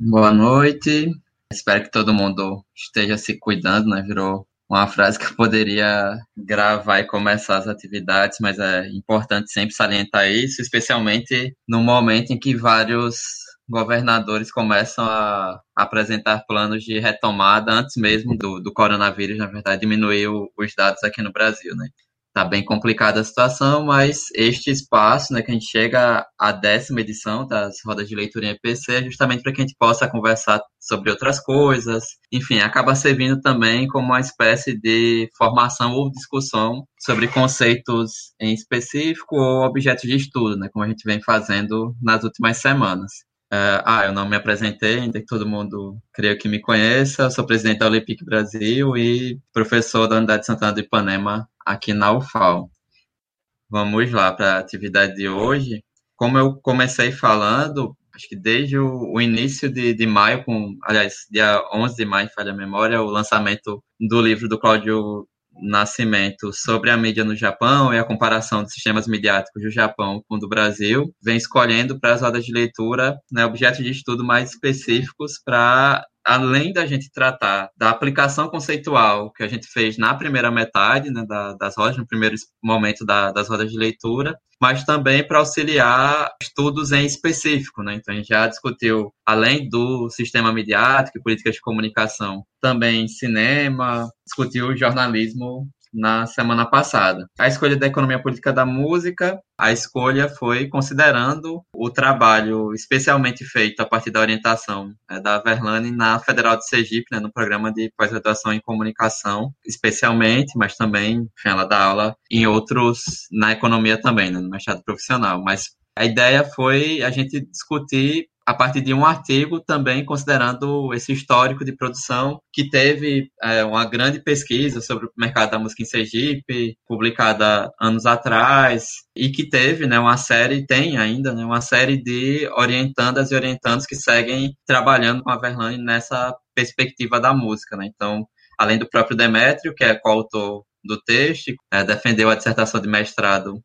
Boa noite. Espero que todo mundo esteja se cuidando, né? Virou uma frase que eu poderia gravar e começar as atividades, mas é importante sempre salientar isso, especialmente no momento em que vários governadores começam a apresentar planos de retomada antes mesmo do, do coronavírus, na verdade, diminuir os dados aqui no Brasil, né? Tá bem complicada a situação, mas este espaço, né, que a gente chega à décima edição das rodas de leitura em EPC, é justamente para que a gente possa conversar sobre outras coisas, enfim, acaba servindo também como uma espécie de formação ou discussão sobre conceitos em específico ou objetos de estudo, né, como a gente vem fazendo nas últimas semanas. Uh, ah, eu não me apresentei, ainda que todo mundo creio que me conheça. Eu sou presidente da Olympic Brasil e professor da Unidade de Santana do Ipanema aqui na UFAL. Vamos lá para a atividade de hoje. Como eu comecei falando, acho que desde o, o início de, de, maio, com, aliás, dia 11 de maio, falha a memória, o lançamento do livro do Cláudio Nascimento sobre a mídia no Japão e a comparação dos sistemas midiáticos do Japão com o do Brasil, vem escolhendo para as rodas de leitura né, objetos de estudo mais específicos para além da gente tratar da aplicação conceitual que a gente fez na primeira metade né, da, das rodas, no primeiro momento da, das rodas de leitura, mas também para auxiliar estudos em específico. Né? Então, a gente já discutiu, além do sistema midiático e políticas de comunicação, também cinema, discutiu jornalismo na semana passada. A escolha da economia política da música, a escolha foi considerando o trabalho especialmente feito a partir da orientação né, da Verlane na Federal de Sergipe, né, no programa de pós-graduação em comunicação, especialmente, mas também, enfim, ela dá aula em outros, na economia também, né, no mestrado profissional. Mas a ideia foi a gente discutir a partir de um artigo também considerando esse histórico de produção que teve é, uma grande pesquisa sobre o mercado da música em Sergipe, publicada anos atrás, e que teve né, uma série, tem ainda, né, uma série de orientandas e orientandos que seguem trabalhando com a Verlaine nessa perspectiva da música. Né? Então, além do próprio Demétrio, que é coautor do texto, é, defendeu a dissertação de mestrado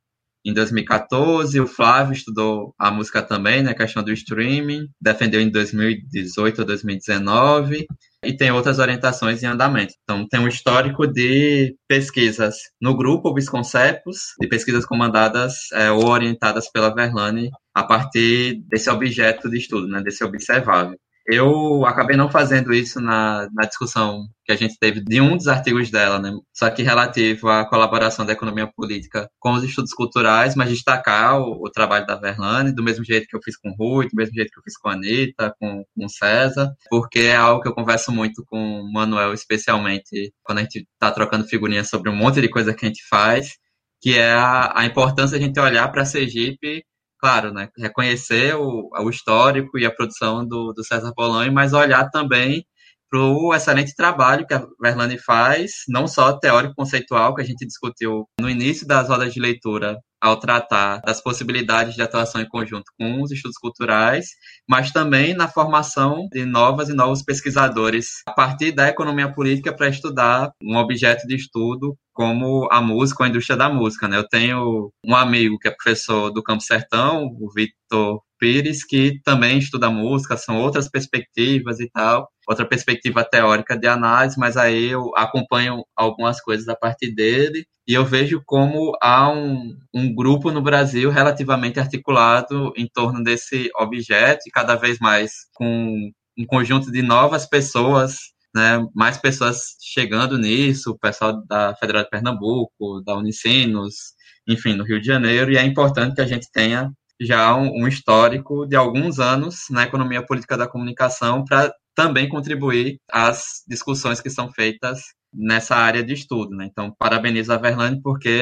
em 2014. O Flávio estudou a música também, né, questão do streaming, defendeu em 2018 ou 2019 e tem outras orientações em andamento. Então, tem um histórico de pesquisas no grupo Obisconcepos, de pesquisas comandadas é, ou orientadas pela Verlane a partir desse objeto de estudo, né, desse observável. Eu acabei não fazendo isso na, na discussão que a gente teve de um dos artigos dela, né? Só que relativo à colaboração da economia política com os estudos culturais, mas destacar o, o trabalho da Verlane, do mesmo jeito que eu fiz com o Rui, do mesmo jeito que eu fiz com a Anitta, com, com o César, porque é algo que eu converso muito com o Manuel, especialmente quando a gente está trocando figurinhas sobre um monte de coisa que a gente faz, que é a, a importância de a gente olhar para a Sergipe claro, né, reconhecer o, o histórico e a produção do, do César Polanyi, mas olhar também para o excelente trabalho que a Verlane faz, não só teórico conceitual que a gente discutiu no início das rodas de leitura ao tratar das possibilidades de atuação em conjunto com os estudos culturais, mas também na formação de novas e novos pesquisadores a partir da economia política para estudar um objeto de estudo como a música, a indústria da música. Né? Eu tenho um amigo que é professor do Campo Sertão, o Vitor Pires, que também estuda música, são outras perspectivas e tal, outra perspectiva teórica de análise, mas aí eu acompanho algumas coisas a partir dele e eu vejo como há um, um grupo no Brasil relativamente articulado em torno desse objeto e cada vez mais com um conjunto de novas pessoas, né, mais pessoas chegando nisso, o pessoal da Federal de Pernambuco, da Unicinos, enfim, no Rio de Janeiro, e é importante que a gente tenha já um, um histórico de alguns anos na economia política da comunicação para também contribuir às discussões que são feitas nessa área de estudo. Né? Então, parabenizo a Verlane, porque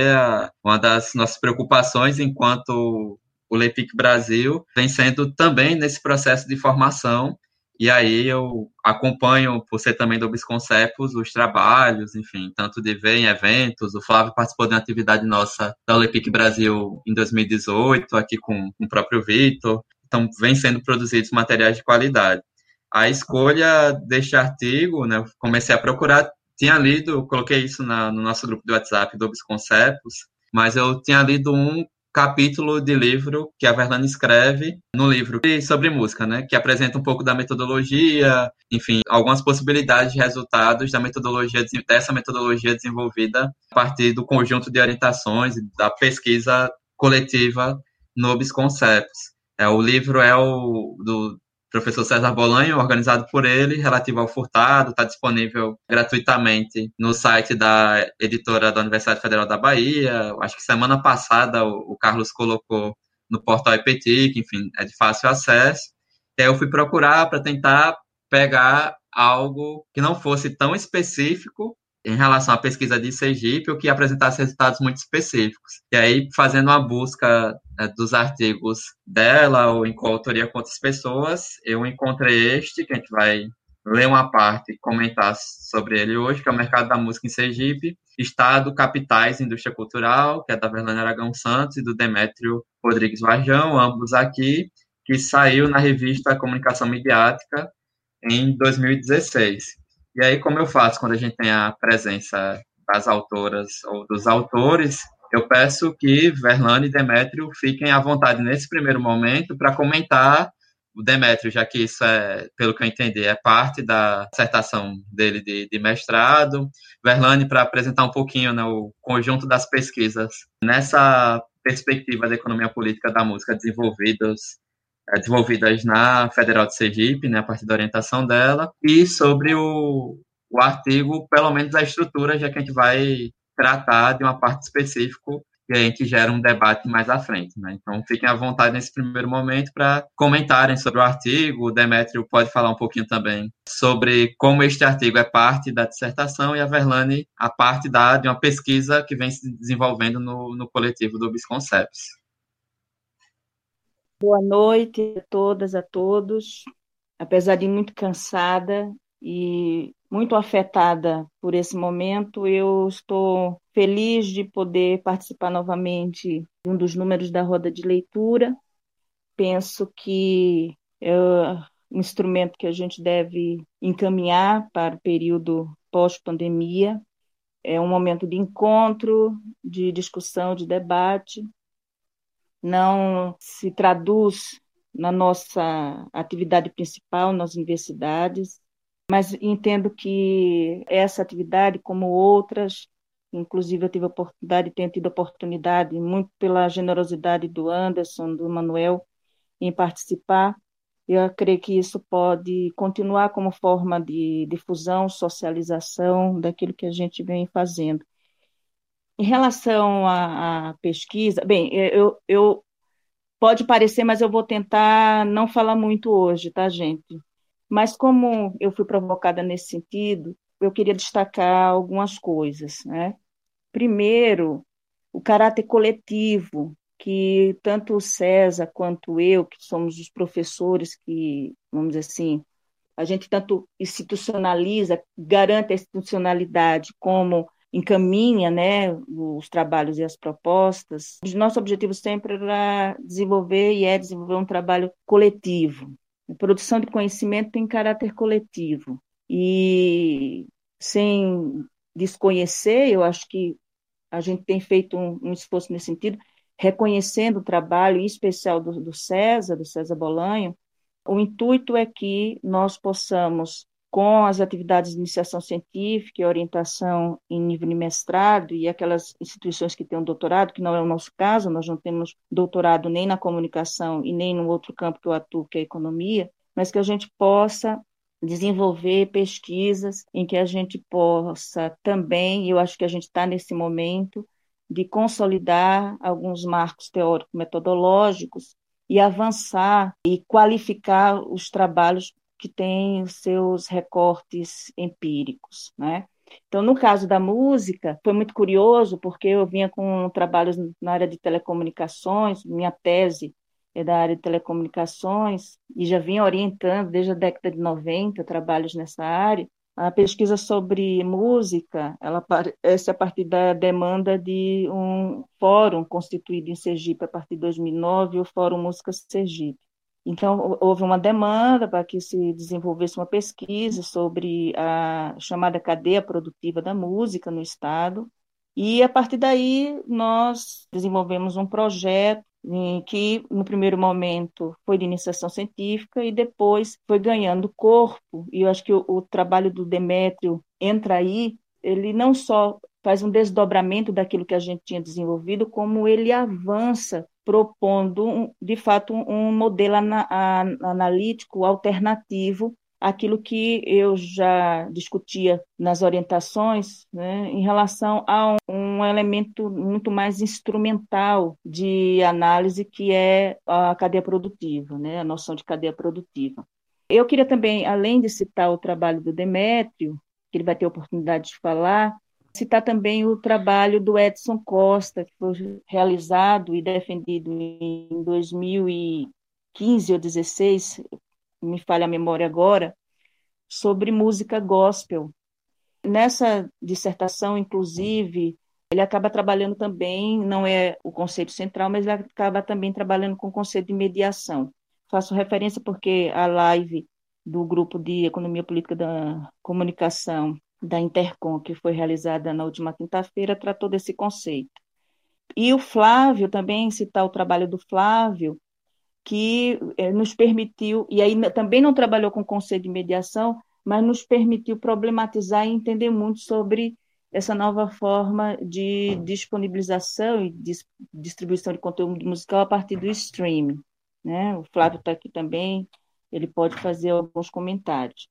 uma das nossas preocupações enquanto o Lepic Brasil vem sendo também nesse processo de formação. E aí eu acompanho, por ser também do Bisconcepos, os trabalhos, enfim, tanto de ver em eventos. O Flávio participou de uma atividade nossa da Olympic Brasil em 2018, aqui com, com o próprio Vitor. Então, vem sendo produzidos materiais de qualidade. A escolha deste artigo, né, comecei a procurar tinha lido, coloquei isso na, no nosso grupo do WhatsApp do Obsconcepos, mas eu tinha lido um capítulo de livro que a Verlane escreve no livro sobre música, né? Que apresenta um pouco da metodologia, enfim, algumas possibilidades de resultados da metodologia dessa metodologia desenvolvida a partir do conjunto de orientações da pesquisa coletiva Nobis Concepts. É, o livro é o do professor César Bolanho, organizado por ele, relativo ao furtado, está disponível gratuitamente no site da editora da Universidade Federal da Bahia. Acho que semana passada o, o Carlos colocou no portal IPTIC, enfim, é de fácil acesso. E aí eu fui procurar para tentar pegar algo que não fosse tão específico em relação à pesquisa de Sergipe, o que apresentasse resultados muito específicos. E aí, fazendo uma busca dos artigos dela, ou em coautoria com outras pessoas, eu encontrei este, que a gente vai ler uma parte e comentar sobre ele hoje, que é o Mercado da Música em Sergipe, Estado, Capitais e Indústria Cultural, que é da Verlane Aragão Santos e do Demétrio Rodrigues Varjão, ambos aqui, que saiu na revista Comunicação Midiática em 2016. E aí, como eu faço quando a gente tem a presença das autoras ou dos autores, eu peço que Verlane e Demétrio fiquem à vontade nesse primeiro momento para comentar o Demétrio, já que isso é, pelo que eu entendi, é parte da dissertação dele de, de mestrado. Verlane, para apresentar um pouquinho né, o conjunto das pesquisas nessa perspectiva da economia política da música desenvolvidas é, desenvolvidas na Federal de Sergipe, né, a partir da orientação dela, e sobre o, o artigo, pelo menos a estrutura, já que a gente vai tratar de uma parte específica e a gente gera um debate mais à frente. Né? Então, fiquem à vontade nesse primeiro momento para comentarem sobre o artigo. O Demétrio pode falar um pouquinho também sobre como este artigo é parte da dissertação e a Verlane a parte da, de uma pesquisa que vem se desenvolvendo no, no coletivo do Bisconcepts. Boa noite a todas, a todos. Apesar de muito cansada e muito afetada por esse momento, eu estou feliz de poder participar novamente de um dos números da roda de leitura. Penso que é um instrumento que a gente deve encaminhar para o período pós-pandemia. É um momento de encontro, de discussão, de debate, não se traduz na nossa atividade principal nas universidades, mas entendo que essa atividade, como outras, inclusive eu tive a oportunidade, tenho tido a oportunidade, muito pela generosidade do Anderson, do Manuel, em participar, eu creio que isso pode continuar como forma de difusão, socialização daquilo que a gente vem fazendo. Em relação à, à pesquisa, bem, eu, eu pode parecer, mas eu vou tentar não falar muito hoje, tá, gente? Mas como eu fui provocada nesse sentido, eu queria destacar algumas coisas, né? Primeiro, o caráter coletivo que tanto o César quanto eu, que somos os professores que, vamos dizer assim, a gente tanto institucionaliza, garante a institucionalidade como encaminha né, os trabalhos e as propostas. Nosso objetivo sempre era desenvolver e é desenvolver um trabalho coletivo. Produção de conhecimento tem caráter coletivo. E sem desconhecer, eu acho que a gente tem feito um, um esforço nesse sentido, reconhecendo o trabalho, em especial do, do César, do César Bolanho. O intuito é que nós possamos com as atividades de iniciação científica e orientação em nível de mestrado e aquelas instituições que têm um doutorado, que não é o nosso caso, nós não temos doutorado nem na comunicação e nem no outro campo que eu atuo, que é a economia, mas que a gente possa desenvolver pesquisas em que a gente possa também, eu acho que a gente está nesse momento, de consolidar alguns marcos teóricos metodológicos e avançar e qualificar os trabalhos que tem os seus recortes empíricos, né? Então, no caso da música, foi muito curioso, porque eu vinha com trabalhos na área de telecomunicações, minha tese é da área de telecomunicações, e já vinha orientando desde a década de 90 trabalhos nessa área. A pesquisa sobre música, ela aparece a partir da demanda de um fórum constituído em Sergipe a partir de 2009, o Fórum Música Sergipe. Então, houve uma demanda para que se desenvolvesse uma pesquisa sobre a chamada cadeia produtiva da música no Estado, E a partir daí nós desenvolvemos um projeto que no primeiro momento foi de iniciação científica e depois foi ganhando corpo. E eu acho que o, o trabalho do Demétrio entra aí, ele não só faz um desdobramento daquilo que a gente tinha desenvolvido, como ele avança propondo, de fato, um modelo analítico alternativo àquilo que eu já discutia nas orientações, né, em relação a um, elemento muito mais instrumental de análise, que é a cadeia produtiva, né, a noção de cadeia produtiva. Eu queria também, além de citar o trabalho do Demétrio, que ele vai ter oportunidade de falar, citar também o trabalho do Edson Costa, que foi realizado e defendido em 2015 ou 2016, me falha a memória agora, sobre música gospel. Nessa dissertação, inclusive, ele acaba trabalhando também, não é o conceito central, mas ele acaba também trabalhando com o conceito de mediação. Faço referência porque a live do grupo de Economia Política da Comunicação da Intercom, que foi realizada na última quinta-feira, tratou desse conceito. E o Flávio, também citar o trabalho do Flávio, que eh, nos permitiu, e aí também não trabalhou com conceito de mediação, mas nos permitiu problematizar e entender muito sobre essa nova forma de disponibilização e distribuição de conteúdo musical a partir do streaming. Né? O Flávio está aqui também, ele pode fazer alguns comentários.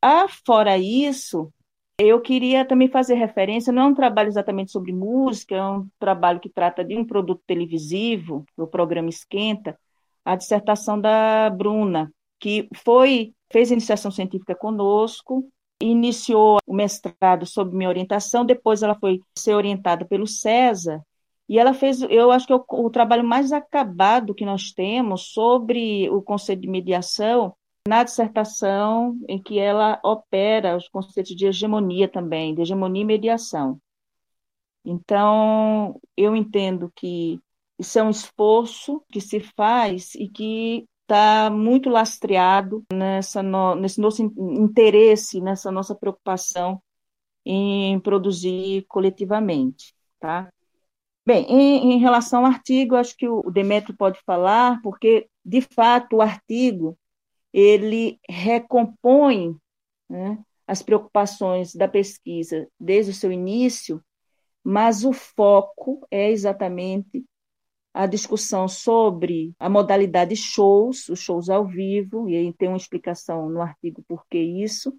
Ah, fora isso, eu queria também fazer referência, não é um trabalho exatamente sobre música, é um trabalho que trata de um produto televisivo, o programa Esquenta, a dissertação da Bruna, que foi fez iniciação científica conosco, iniciou o mestrado sob minha orientação, depois ela foi ser orientada pelo César, e ela fez, eu acho que é o, o trabalho mais acabado que nós temos sobre o conceito de mediação, na dissertação em que ela opera os conceitos de hegemonia também, de hegemonia e mediação. Então, eu entendo que isso é um esforço que se faz e que está muito lastreado nessa no, nesse nosso interesse, nessa nossa preocupação em produzir coletivamente, tá? Bem, em, em relação ao artigo, acho que o Demetrio pode falar, porque, de fato, o artigo ele recompõe né, as preocupações da pesquisa desde o seu início, mas o foco é exatamente a discussão sobre a modalidade shows, os shows ao vivo, e aí tem uma explicação no artigo por que isso,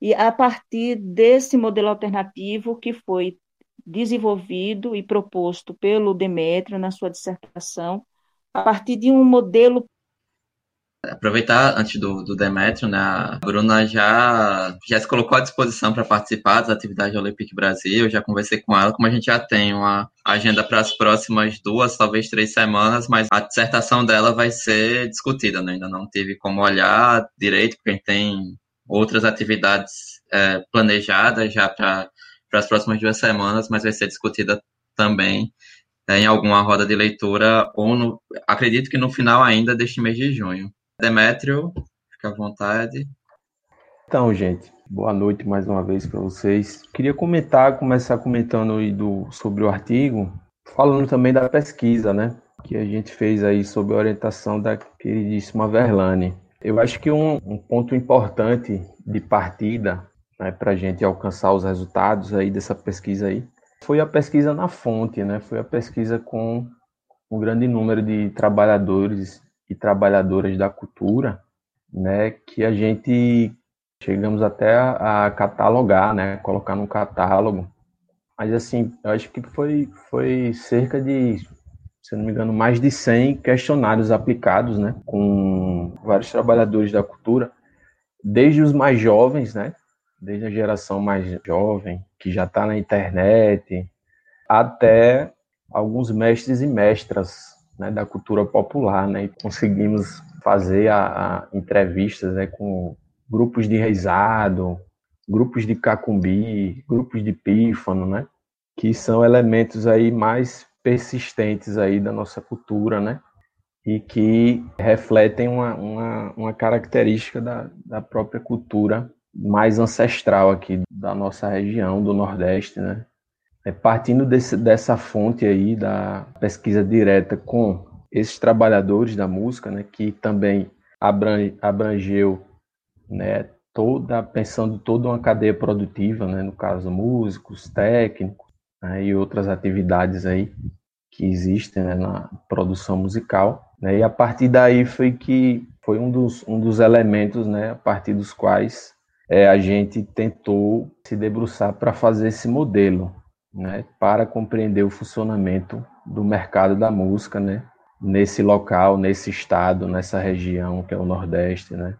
e a partir desse modelo alternativo que foi desenvolvido e proposto pelo Demétrio na sua dissertação, a partir de um modelo aproveitar antes do, do Demetrio, né? A Bruna já, já se colocou à disposição para participar das atividades Olympic Brasil. Já conversei com ela, como a gente já tem uma agenda para as próximas duas, talvez três semanas, mas a dissertação dela vai ser discutida, né? Ainda não tive como olhar direito, porque a gente tem outras atividades é, planejadas já para as próximas duas semanas, mas vai ser discutida também é, em alguma roda de leitura, ou no, acredito que no final ainda deste mês de junho. Demétrio, fica à vontade. Então, gente, boa noite mais uma vez para vocês. Queria comentar, começar comentando aí do, sobre o artigo, falando também da pesquisa, né? Que a gente fez aí sob a orientação da queridíssima Verlane. Eu acho que um, um ponto importante de partida né, para a gente alcançar os resultados aí dessa pesquisa aí. Foi a pesquisa na fonte, né? Foi a pesquisa com um grande número de trabalhadores e trabalhadoras da cultura, né, que a gente chegamos até a, catalogar, né, colocar no catálogo. Mas assim, eu acho que foi foi cerca de, se não me engano, mais de 100 questionários aplicados, né, com vários trabalhadores da cultura, desde os mais jovens, né, desde a geração mais jovem, que já está na internet, até alguns mestres e mestras né, da cultura popular, né, e conseguimos fazer a, a entrevistas né, com grupos de reizado, grupos de cacumbi, grupos de pífano, né, que são elementos aí mais persistentes aí da nossa cultura, né, e que refletem uma, uma, uma característica da, da própria cultura mais ancestral aqui da nossa região, do Nordeste, né, é, partindo desse, dessa fonte aí da pesquisa direta com esses trabalhadores da música, né, que também abrange, abrangeu, né, toda pensando toda uma cadeia produtiva, né, no caso músicos, técnicos né, e outras atividades aí que existem né, na produção musical, né, e a partir daí foi que foi um dos, um dos elementos, né, a partir dos quais é, a gente tentou se debruçar para fazer esse modelo, né, para compreender o funcionamento do mercado da música, né, nesse local, nesse estado, nessa região que é o Nordeste, né.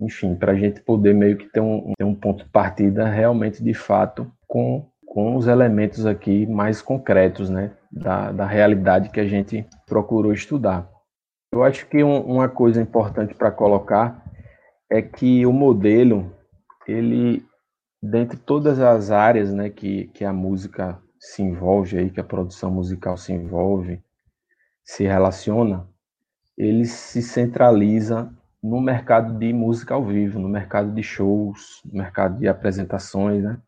Enfim, para a gente poder meio que ter um, ter um ponto de partida realmente, de fato, com, com os elementos aqui mais concretos, né, da, da realidade que a gente procurou estudar. Eu acho que um, uma coisa importante para colocar é que o modelo, ele dentre todas as áreas né, que, que a música se envolve aí, que a produção musical se envolve, se relaciona, ele se centraliza no mercado de música ao vivo, no mercado de shows, no mercado de apresentações, né?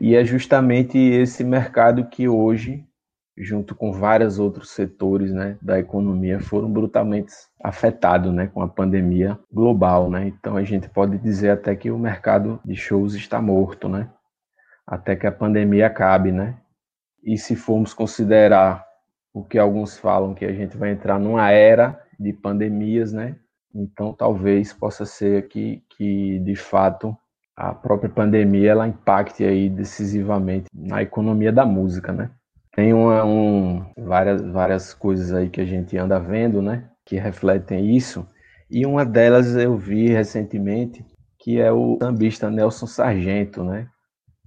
E é justamente esse mercado que hoje junto com vários outros setores né, da economia, foram brutalmente afetados né, com a pandemia global. Né? Então a gente pode dizer até que o mercado de shows está morto, né? até que a pandemia acabe. Né? E se formos considerar o que alguns falam, que a gente vai entrar numa era de pandemias, né? então talvez possa ser que, que de fato a própria pandemia ela impacte aí decisivamente na economia da música, né? Tem uma, um, várias, várias coisas aí que a gente anda vendo, né? Que refletem isso. E uma delas eu vi recentemente, que é o sambista Nelson Sargento, né?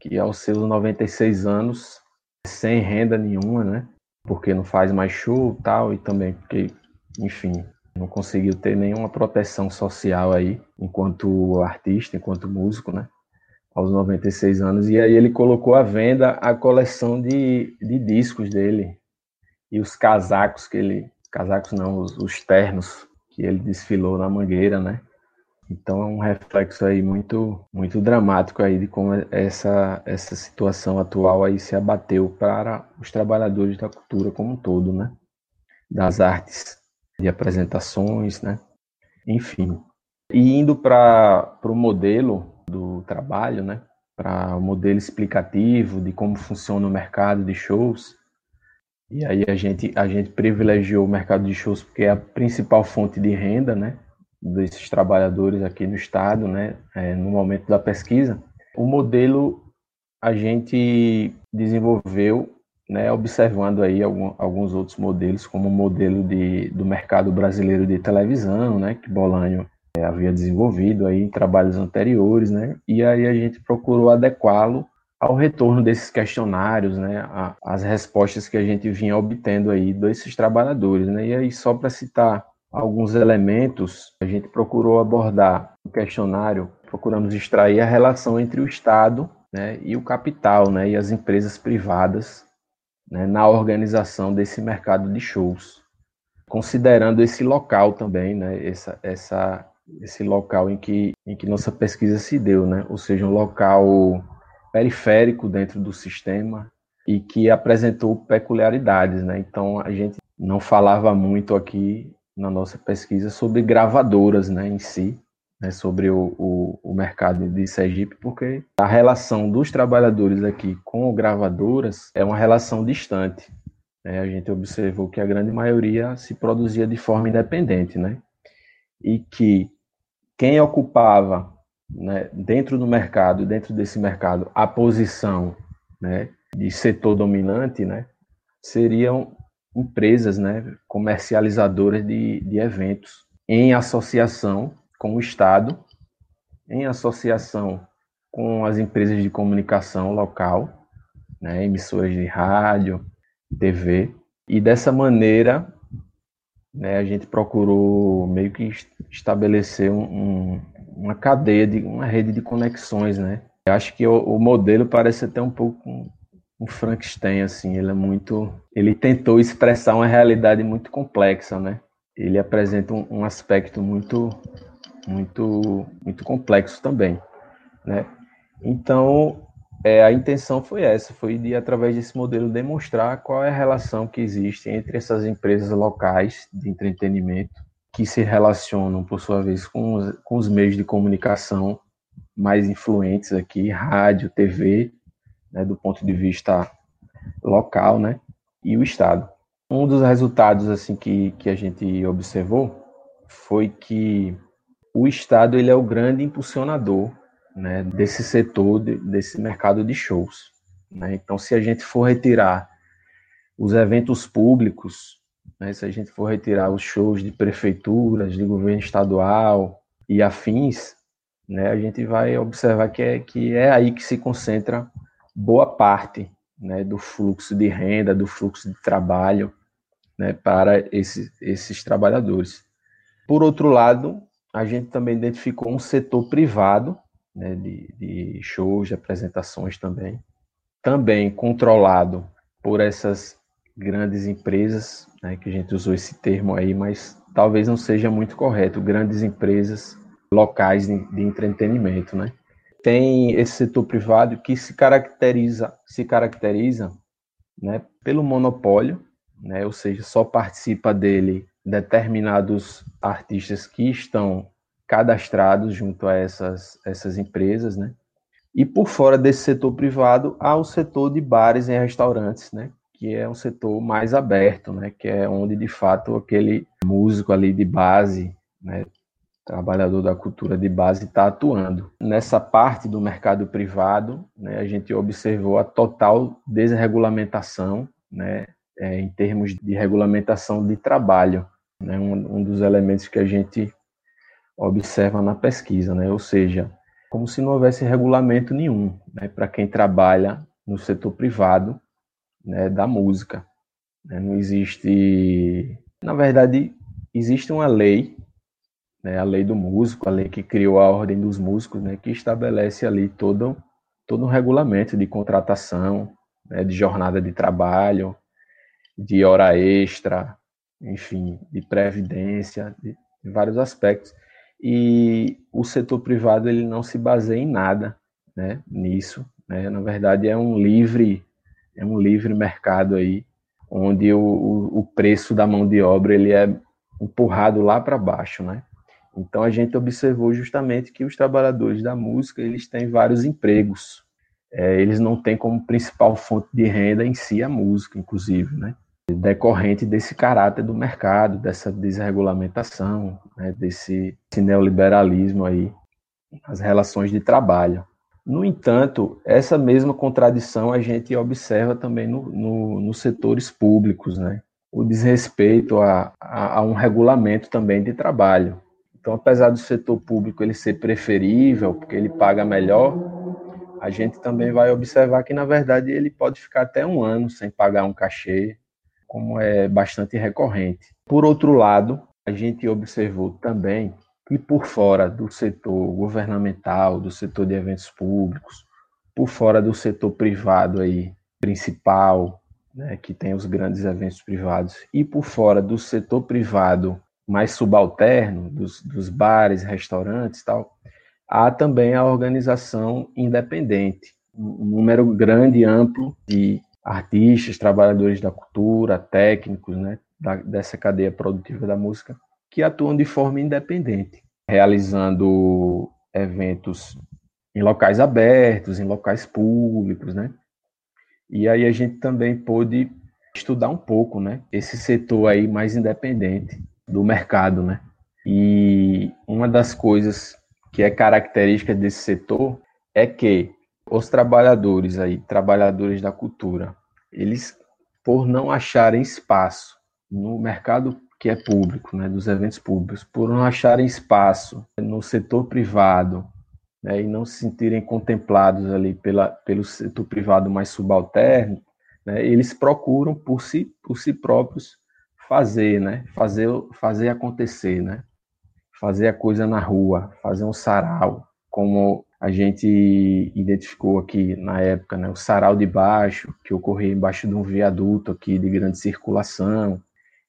Que aos seus 96 anos, sem renda nenhuma, né? Porque não faz mais show tal, e também porque, enfim, não conseguiu ter nenhuma proteção social aí, enquanto artista, enquanto músico, né? Aos 96 anos, e aí ele colocou à venda a coleção de, de discos dele e os casacos que ele, casacos não, os, os ternos que ele desfilou na Mangueira, né? Então é um reflexo aí muito muito dramático aí de como essa essa situação atual aí se abateu para os trabalhadores da cultura como um todo, né? Das artes, de apresentações, né? Enfim. E indo para o modelo do trabalho, né? Para o modelo explicativo de como funciona o mercado de shows. E aí a gente, a gente privilegiou o mercado de shows porque é a principal fonte de renda, né? Desses trabalhadores aqui no estado, né? É, no momento da pesquisa. O modelo a gente desenvolveu né, observando aí algum, alguns outros modelos, como o modelo de, do mercado brasileiro de televisão, né, que Bolanho é, havia desenvolvido aí em trabalhos anteriores, né? E aí a gente procurou adequá-lo ao retorno desses questionários, né? As respostas que a gente vinha obtendo aí desses trabalhadores, né? E aí só para citar alguns elementos, a gente procurou abordar o questionário, procuramos extrair a relação entre o Estado, né, e o capital, né, e as empresas privadas, né, na organização desse mercado de shows, considerando esse local também, né, essa, essa esse local em que, em que nossa pesquisa se deu, né? Ou seja, um local periférico dentro do sistema e que apresentou peculiaridades, né? Então a gente não falava muito aqui na nossa pesquisa sobre gravadoras, né, em si, né, sobre o, o, o, mercado de Sergipe, porque a relação dos trabalhadores aqui com gravadoras é uma relação distante. Né? A gente observou que a grande maioria se produzia de forma independente, né? E que quem ocupava né, dentro do mercado, dentro desse mercado, a posição né, de setor dominante, né, seriam empresas né, comercializadoras de, de eventos em associação com o Estado, em associação com as empresas de comunicação local, né, emissoras de rádio, TV, e dessa maneira né, a gente procurou meio que estabelecer um, um, uma cadeia, de, uma rede de conexões, né? Eu acho que o, o modelo parece até um pouco um, um, Frankenstein, assim, ele é muito... Ele tentou expressar uma realidade muito complexa, né? Ele apresenta um, aspecto muito, muito, muito complexo também, né? Então, É, a intenção foi essa, foi de, através desse modelo, demonstrar qual é a relação que existe entre essas empresas locais de entretenimento, que se relacionam, por sua vez, com os, com os meios de comunicação mais influentes aqui, rádio, TV, né, do ponto de vista local, né, e o Estado. Um dos resultados assim que, que a gente observou foi que o Estado ele é o grande impulsionador né, desse setor, de, desse mercado de shows. Né? Então, se a gente for retirar os eventos públicos, né, se a gente for retirar os shows de prefeituras, de governo estadual e afins, né, a gente vai observar que é, que é aí que se concentra boa parte né, do fluxo de renda, do fluxo de trabalho né, para esses, esses trabalhadores. Por outro lado, a gente também identificou um setor privado né, de, de shows, de apresentações também, também controlado por essas grandes empresas, né, que a gente usou esse termo aí, mas talvez não seja muito correto, grandes empresas locais de, de entretenimento, né? Tem esse setor privado que se caracteriza, se caracteriza, né, pelo monopólio, né, ou seja, só participa dele determinados artistas que estão cadastrados junto a essas, essas empresas, né? E por fora desse setor privado, há o setor de bares e restaurantes, né? Que é um setor mais aberto, né? Que é onde, de fato, aquele músico ali de base, né? Trabalhador da cultura de base está atuando. Nessa parte do mercado privado, né, a gente observou a total desregulamentação, né? É, em termos de regulamentação de trabalho. Né, um, um dos elementos que a gente observa na pesquisa, né? ou seja, como se não houvesse regulamento nenhum né? para quem trabalha no setor privado né? da música. Né? Não existe. Na verdade, existe uma lei, né? a lei do músico, a lei que criou a Ordem dos Músicos, né? que estabelece ali todo, todo um regulamento de contratação, né? de jornada de trabalho, de hora extra, enfim, de previdência, de, vários aspectos e o setor privado ele não se baseia em nada né, nisso. Né? Na verdade, é um livre é um livre mercado aí, onde o, o, o preço da mão de obra ele é empurrado lá para baixo, né? Então a gente observou justamente que os trabalhadores da música eles têm vários empregos. É, eles não têm como principal fonte de renda em si a música, inclusive, né? Decorrente desse caráter do mercado, dessa desregulamentação, né, desse, desse neoliberalismo aí, as relações de trabalho. No entanto, essa mesma contradição a gente observa também no, no, nos setores públicos, né? o desrespeito a, a, a, um regulamento também de trabalho. Então, apesar do setor público ele ser preferível, porque ele paga melhor, a gente também vai observar que, na verdade, ele pode ficar até um ano sem pagar um cachê, como é bastante recorrente. Por outro lado, a gente observou também que por fora do setor governamental, do setor de eventos públicos, por fora do setor privado aí principal, né, que tem os grandes eventos privados, e por fora do setor privado mais subalterno, dos, dos bares, restaurantes tal, há também a organização independente, um número grande e amplo de artistas, trabalhadores da cultura, técnicos, né, da, dessa cadeia produtiva da música, que atuam de forma independente, realizando eventos em locais abertos, em locais públicos, né? E aí a gente também pôde estudar um pouco, né, esse setor aí mais independente do mercado, né? E uma das coisas que é característica desse setor é que os trabalhadores aí, trabalhadores da cultura, eles, por não acharem espaço no mercado que é público, né, dos eventos públicos, por não acharem espaço no setor privado né, e não se sentirem contemplados ali pela, pelo setor privado mais subalterno, né, eles procuram por si, por si próprios fazer, né, fazer, fazer acontecer, né, fazer a coisa na rua, fazer um sarau, como a gente identificou aqui na época né, o sarau de baixo, que ocorria embaixo de um viaduto aqui de grande circulação,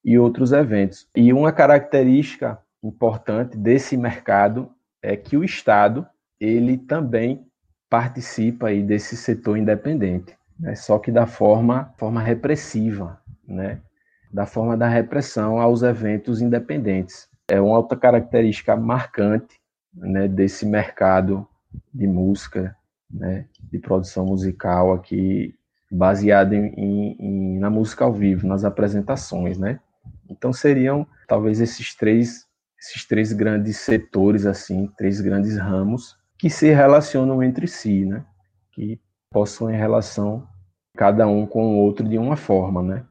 e outros eventos. E uma característica importante desse mercado é que o Estado ele também participa aí desse setor independente, né? só que da forma, forma repressiva, né? da forma da repressão aos eventos independentes. É uma outra característica marcante né, desse mercado de música, né, de produção musical aqui, baseado em, em, na música ao vivo, nas apresentações, né? Então seriam talvez esses três, esses três grandes setores assim, três grandes ramos que se relacionam entre si, né? Que possuem relação cada um com o outro de uma forma, né?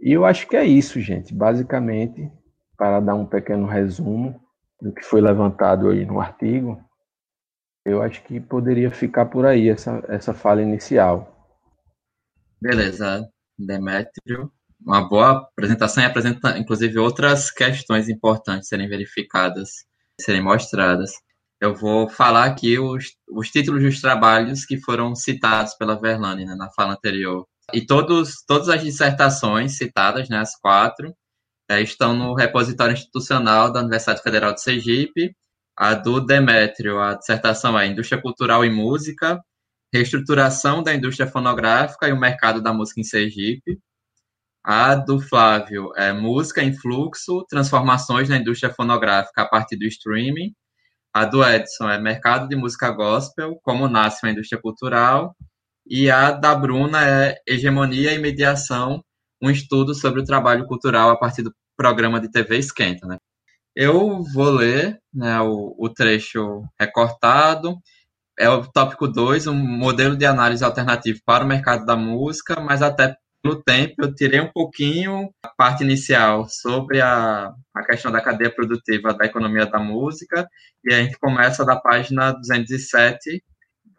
E eu acho que é isso, gente. Basicamente, para dar um pequeno resumo do que foi levantado aí no artigo, eu acho que poderia ficar por aí essa, essa fala inicial. Beleza, Demétrio. Uma boa apresentação e apresenta, inclusive, outras questões importantes serem verificadas, serem mostradas. Eu vou falar aqui os, os títulos dos trabalhos que foram citados pela Verlane né, na fala anterior. E todos, todas as dissertações citadas, né, as quatro, é, estão no repositório institucional da Universidade Federal de Sergipe. A do Demétrio, a dissertação é Indústria Cultural e Música, Reestruturação da Indústria Fonográfica e o Mercado da Música em Sergipe. A do Flávio é Música em Fluxo, Transformações na Indústria Fonográfica a partir do Streaming. A do Edson é Mercado de Música Gospel, Como Nasce uma Indústria Cultural. E a da Bruna é Hegemonia e Mediação, um estudo sobre o trabalho cultural a partir do programa de TV Esquenta. Né? Eu vou ler né, o, o trecho recortado. É o tópico 2, um modelo de análise alternativo para o mercado da música, mas até pelo tempo eu tirei um pouquinho a parte inicial sobre a, a questão da cadeia produtiva da economia da música, e a gente começa da página 207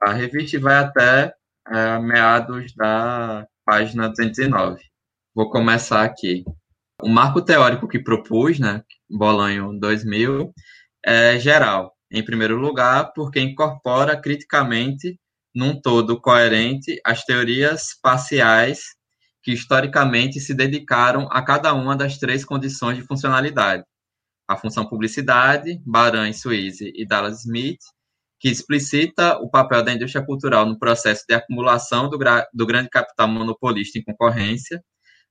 da revista e vai até é, meados da página 209. Vou começar aqui. O marco teórico que propus, né, Bolanho 2000, é geral. Em primeiro lugar, porque incorpora criticamente, num todo coerente, as teorias parciais que historicamente se dedicaram a cada uma das três condições de funcionalidade. A função publicidade, Baran, Suíze e Dallas Smith, que explicita o papel da indústria cultural no processo de acumulação do, do grande capital monopolista em concorrência,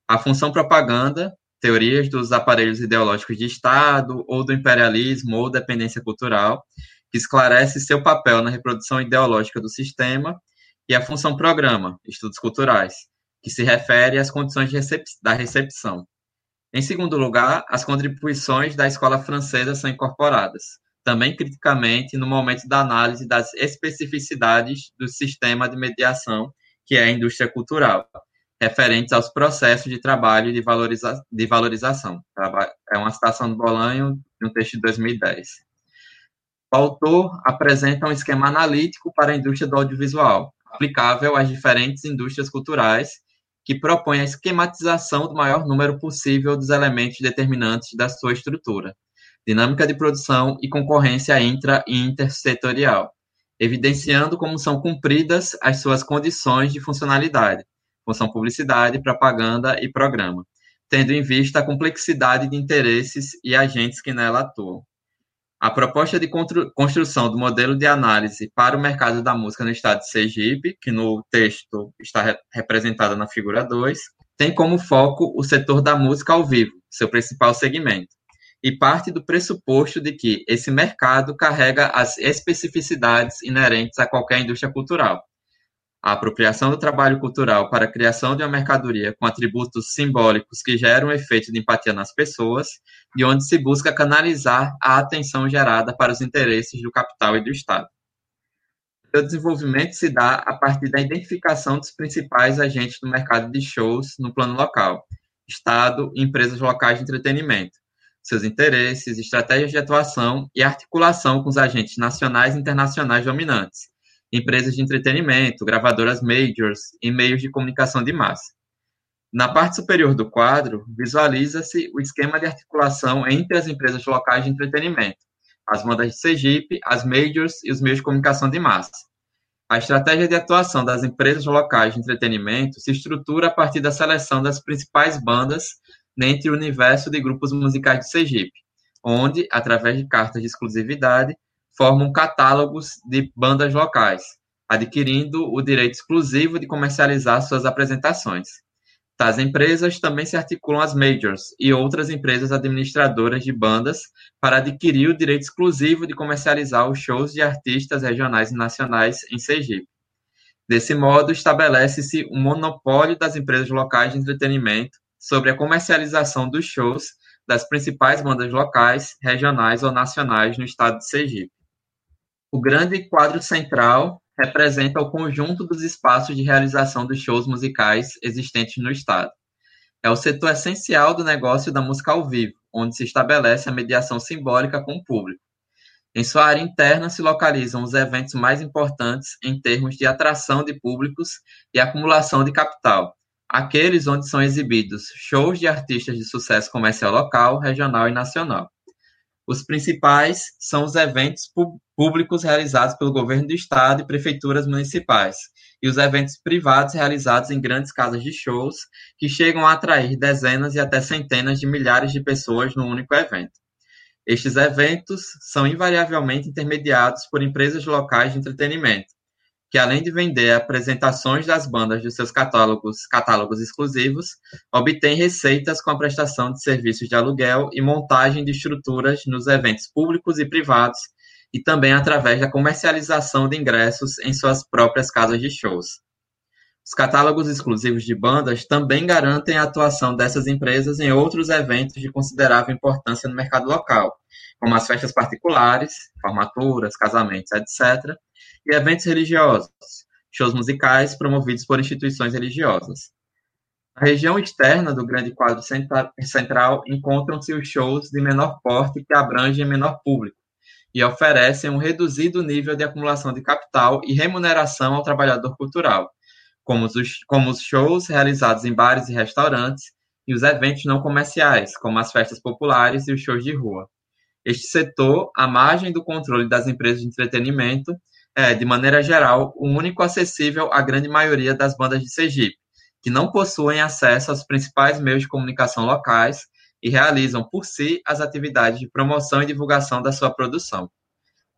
a função propaganda, teorias dos aparelhos ideológicos de Estado, ou do imperialismo, ou dependência cultural, que esclarece seu papel na reprodução ideológica do sistema, e a função programa, estudos culturais, que se refere às condições recep da recepção. Em segundo lugar, as contribuições da escola francesa são incorporadas, também criticamente no momento da análise das especificidades do sistema de mediação, que é a indústria cultural, referentes aos processos de trabalho de, valoriza de valorização. É uma citação do Bolanho, de um texto de 2010. O autor apresenta um esquema analítico para a indústria do audiovisual, aplicável às diferentes indústrias culturais, que propõe a esquematização do maior número possível dos elementos determinantes da sua estrutura, dinâmica de produção e concorrência intra e intersetorial, evidenciando como são cumpridas as suas condições de funcionalidade, função publicidade, propaganda e programa, tendo em vista a complexidade de interesses e agentes que nela atuam. A proposta de construção do modelo de análise para o mercado da música no estado de Sergipe, que no texto está representada na figura 2, tem como foco o setor da música ao vivo, seu principal segmento, e parte do pressuposto de que esse mercado carrega as especificidades inerentes a qualquer indústria cultural, a apropriação do trabalho cultural para a criação de uma mercadoria com atributos simbólicos que geram um efeito de empatia nas pessoas, e onde se busca canalizar a atenção gerada para os interesses do capital e do Estado. O desenvolvimento se dá a partir da identificação dos principais agentes do mercado de shows no plano local, Estado e empresas locais de entretenimento, seus interesses, estratégias de atuação e articulação com os agentes nacionais e internacionais dominantes, empresas de entretenimento, gravadoras majors e meios de comunicação de massa. Na parte superior do quadro, visualiza-se o esquema de articulação entre as empresas locais de entretenimento, as bandas de Sergipe, as majors e os meios de comunicação de massa. A estratégia de atuação das empresas locais de entretenimento se estrutura a partir da seleção das principais bandas dentro do universo de grupos musicais de Sergipe, onde, através de cartas de exclusividade, formam catálogos de bandas locais, adquirindo o direito exclusivo de comercializar suas apresentações. Tais empresas também se articulam às majors e outras empresas administradoras de bandas para adquirir o direito exclusivo de comercializar os shows de artistas regionais e nacionais em Sergipe. Desse modo, estabelece-se um monopólio das empresas locais de entretenimento sobre a comercialização dos shows das principais bandas locais, regionais ou nacionais no estado de Sergipe. O grande quadro central representa o conjunto dos espaços de realização dos shows musicais existentes no estado. É o setor essencial do negócio da música ao vivo, onde se estabelece a mediação simbólica com o público. Em sua área interna se localizam os eventos mais importantes em termos de atração de públicos e acumulação de capital, aqueles onde são exibidos shows de artistas de sucesso comercial local, regional e nacional. Os principais são os eventos públicos realizados pelo governo do estado e prefeituras municipais, e os eventos privados realizados em grandes casas de shows, que chegam a atrair dezenas e até centenas de milhares de pessoas no único evento. Estes eventos são invariavelmente intermediados por empresas locais de entretenimento, que além de vender apresentações das bandas de seus catálogos, catálogos exclusivos, obtém receitas com a prestação de serviços de aluguel e montagem de estruturas nos eventos públicos e privados, e também através da comercialização de ingressos em suas próprias casas de shows. Os catálogos exclusivos de bandas também garantem a atuação dessas empresas em outros eventos de considerável importância no mercado local, como as festas particulares, formaturas, casamentos, etc., e eventos religiosos, shows musicais promovidos por instituições religiosas. Na região externa do grande quadro central encontram-se os shows de menor porte que abrangem menor público e oferecem um reduzido nível de acumulação de capital e remuneração ao trabalhador cultural, como os, como os shows realizados em bares e restaurantes e os eventos não comerciais, como as festas populares e os shows de rua. Este setor, à margem do controle das empresas de entretenimento, é, de maneira geral, o único acessível à grande maioria das bandas de Sergipe, que não possuem acesso aos principais meios de comunicação locais e realizam por si as atividades de promoção e divulgação da sua produção.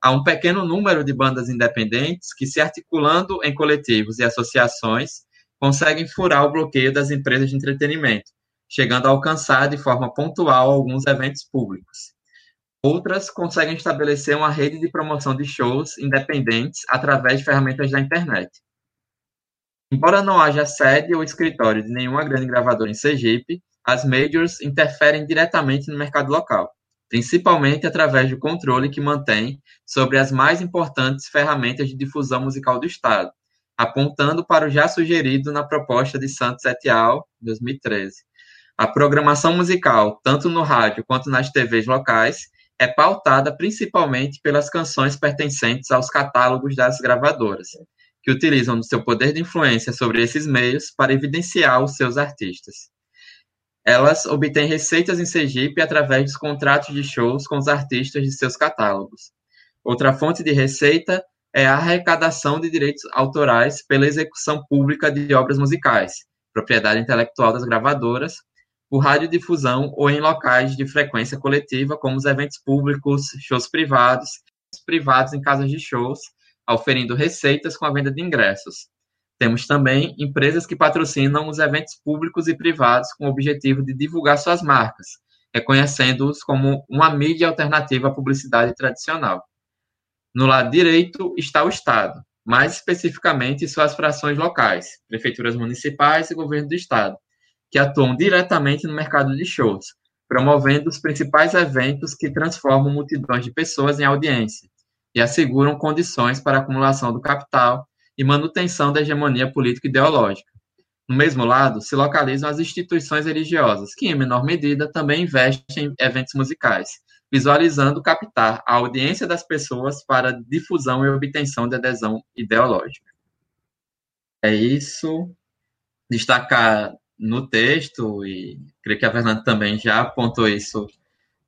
Há um pequeno número de bandas independentes que, se articulando em coletivos e associações, conseguem furar o bloqueio das empresas de entretenimento, chegando a alcançar de forma pontual alguns eventos públicos. Outras conseguem estabelecer uma rede de promoção de shows independentes através de ferramentas da internet. Embora não haja sede ou escritório de nenhuma grande gravadora em Sergipe, as majors interferem diretamente no mercado local, principalmente através do controle que mantém sobre as mais importantes ferramentas de difusão musical do Estado, apontando para o já sugerido na proposta de Santos et al. 2013. A programação musical, tanto no rádio quanto nas TVs locais, é pautada principalmente pelas canções pertencentes aos catálogos das gravadoras, que utilizam do seu poder de influência sobre esses meios para evidenciar os seus artistas. Elas obtêm receitas em Sergipe através dos contratos de shows com os artistas de seus catálogos. Outra fonte de receita é a arrecadação de direitos autorais pela execução pública de obras musicais, propriedade intelectual das gravadoras, por radiodifusão ou em locais de frequência coletiva, como os eventos públicos, shows privados, privados em casas de shows, oferindo receitas com a venda de ingressos. Temos também empresas que patrocinam os eventos públicos e privados com o objetivo de divulgar suas marcas, reconhecendo-os como uma mídia alternativa à publicidade tradicional. No lado direito está o Estado, mais especificamente suas frações locais, prefeituras municipais e governo do Estado, que atuam diretamente no mercado de shows, promovendo os principais eventos que transformam multidões de pessoas em audiência e asseguram condições para acumulação do capital e manutenção da hegemonia política ideológica. No mesmo lado, se localizam as instituições religiosas, que, em menor medida, também investem em eventos musicais, visualizando captar a audiência das pessoas para difusão e obtenção de adesão ideológica. É isso. Destacar no texto, e creio que a Fernanda também já apontou isso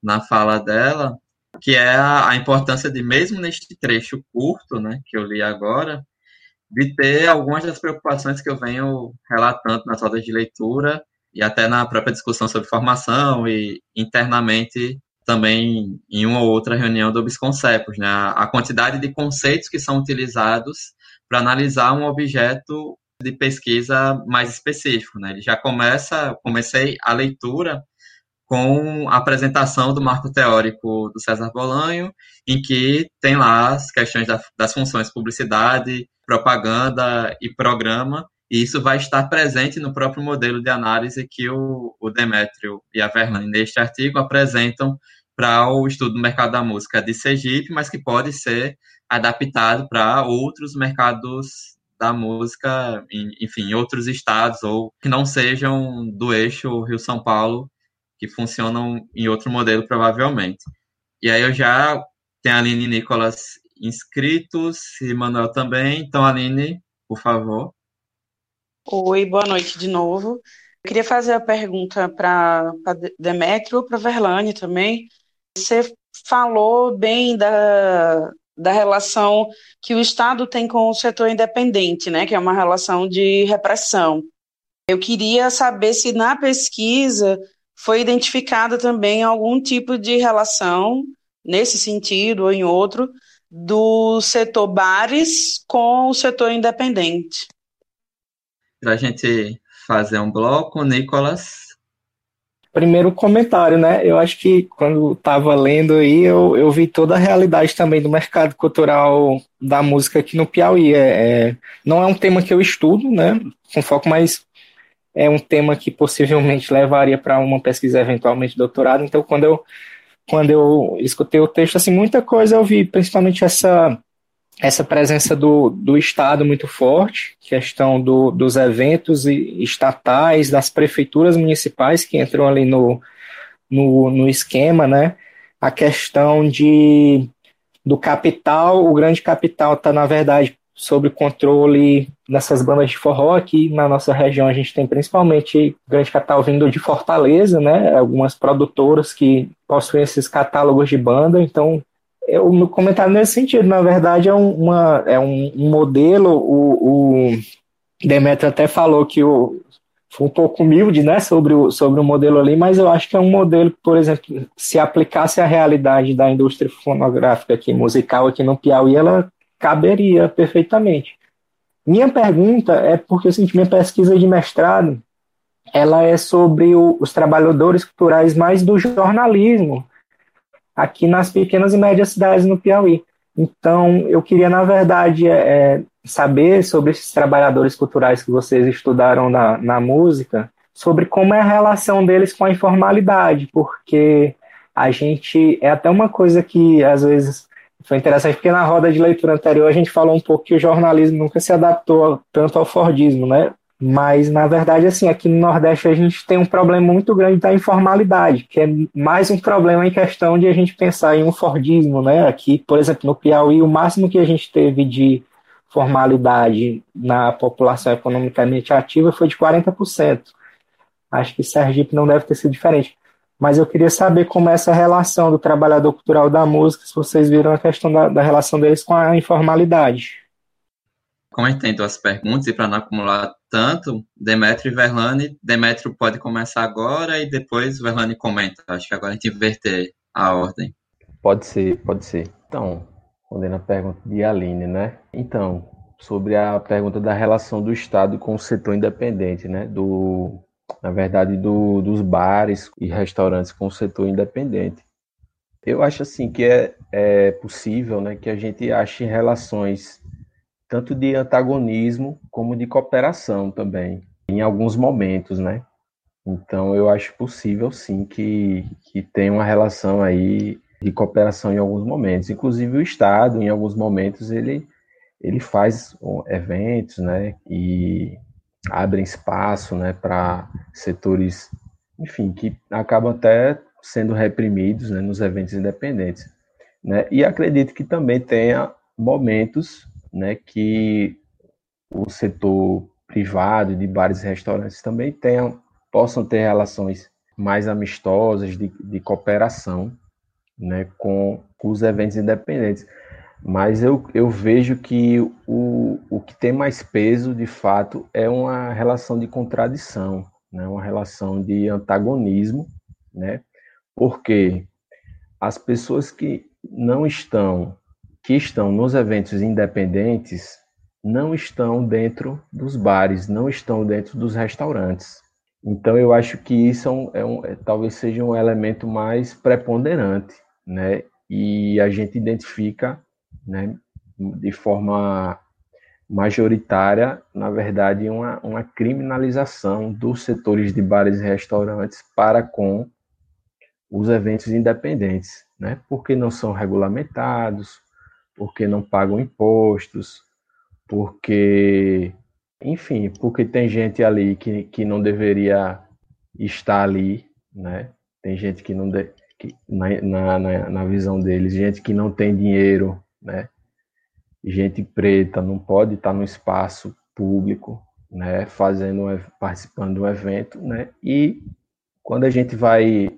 na fala dela, que é a, a, importância de, mesmo neste trecho curto, né, que eu li agora, de ter algumas das preocupações que eu venho relatando nas rodas de leitura e até na própria discussão sobre formação e internamente também em uma ou outra reunião do Bisconcepos, né, a quantidade de conceitos que são utilizados para analisar um objeto de pesquisa mais específico. Né? Ele já começa, comecei a leitura com a apresentação do marco teórico do César Bolanho, em que tem lá as questões da, das funções publicidade, propaganda e programa, e isso vai estar presente no próprio modelo de análise que o, o Demétrio e a Verlane, neste artigo, apresentam para o estudo do mercado da música de Sergipe, mas que pode ser adaptado para outros mercados da música, enfim, em outros estados, ou que não sejam do eixo Rio-São Paulo, que funcionam em outro modelo, provavelmente. E aí eu já tenho a Aline e Nicolas inscritos, e Manuel também. Então, Aline, por favor. Oi, boa noite de novo. Eu queria fazer a pergunta para Demetrio, para Verlane também. Você falou bem da, da relação que o Estado tem com o setor independente, né, que é uma relação de repressão. Eu queria saber se na pesquisa foi identificada também algum tipo de relação, nesse sentido ou em outro, do setor bares com o setor independente para a gente fazer um bloco, Nicolas. Primeiro comentário, né? Eu acho que quando estava lendo aí, eu, eu vi toda a realidade também do mercado cultural da música aqui no Piauí. É, é, não é um tema que eu estudo, né? Com foco, mas é um tema que possivelmente levaria para uma pesquisa eventualmente doutorado. Então, quando eu quando eu escutei o texto, assim, muita coisa eu vi, principalmente essa essa presença do, do Estado muito forte, questão do, dos eventos estatais, das prefeituras municipais que entram ali no, no, no esquema, né? A questão de do capital, o grande capital está, na verdade, sob controle dessas bandas de forró. Aqui na nossa região a gente tem principalmente grande capital vindo de Fortaleza, né? Algumas produtoras que possuem esses catálogos de banda, então o meu comentário nesse sentido, na verdade, é, uma, é um, modelo, o, o até falou que o, foi um pouco humilde né, sobre, o, sobre o modelo ali, mas eu acho que é um modelo que, por exemplo, se aplicasse à realidade da indústria fonográfica aqui, musical aqui no Piauí, ela caberia perfeitamente. Minha pergunta é porque assim, minha pesquisa de mestrado ela é sobre o, os trabalhadores culturais mais do jornalismo, aqui nas pequenas e médias cidades no Piauí. Então, eu queria, na verdade, é, é, saber sobre esses trabalhadores culturais que vocês estudaram na, na música, sobre como é a relação deles com a informalidade, porque a gente. É até uma coisa que, às vezes, foi interessante, porque na roda de leitura anterior a gente falou um pouco que o jornalismo nunca se adaptou tanto ao Fordismo, né? Mas, na verdade, assim, aqui no Nordeste a gente tem um problema muito grande da informalidade, que é mais um problema em questão de a gente pensar em um Fordismo, né? Aqui, por exemplo, no Piauí, o máximo que a gente teve de formalidade na população economicamente ativa foi de 40%. Acho que Sergipe não deve ter sido diferente. Mas eu queria saber como é essa relação do trabalhador cultural da música, se vocês viram a questão da, da relação deles com a informalidade. Como a gente tem duas perguntas, e para não acumular tanto, Demetrio e Verlane, Demetrio pode começar agora e depois Verlane comenta. Acho que agora a gente inverter a ordem. Pode ser, pode ser. Então, respondendo a pergunta de Aline, né? Então, sobre a pergunta da relação do Estado com o setor independente, né? Do, na verdade, do, dos bares e restaurantes com o setor independente. Eu acho assim que é, é possível, né, que a gente ache relações tanto de antagonismo como de cooperação também, em alguns momentos, né? Então eu acho possível sim que, que tenha uma relação aí de cooperação em alguns momentos. Inclusive o Estado, em alguns momentos, ele, ele faz eventos, né? E abre espaço, né, para setores, enfim, que acabam até sendo reprimidos né, nos eventos independentes. Né? E acredito que também tenha momentos né, que o setor privado de bares e restaurantes também tenham, possam ter relações mais amistosas de, de cooperação né, com, os eventos independentes. Mas eu, eu vejo que o, o que tem mais peso, de fato, é uma relação de contradição, né, uma relação de antagonismo, né, porque as pessoas que não estão que estão nos eventos independentes, não estão dentro dos bares, não estão dentro dos restaurantes. Então eu acho que isso é um, é um, é, talvez seja um elemento mais preponderante, né? E a gente identifica, né, de forma majoritária, na verdade, uma, uma criminalização dos setores de bares e restaurantes para com os eventos independentes, né? Porque não são regulamentados, porque não pagam impostos, porque, enfim, porque tem gente ali que, que não deveria estar ali, né? Tem gente que não de, que, na, na, na visão deles, gente que não tem dinheiro, né? Gente preta não pode estar no espaço público, né? Fazendo, participando de um evento, né? E quando a gente vai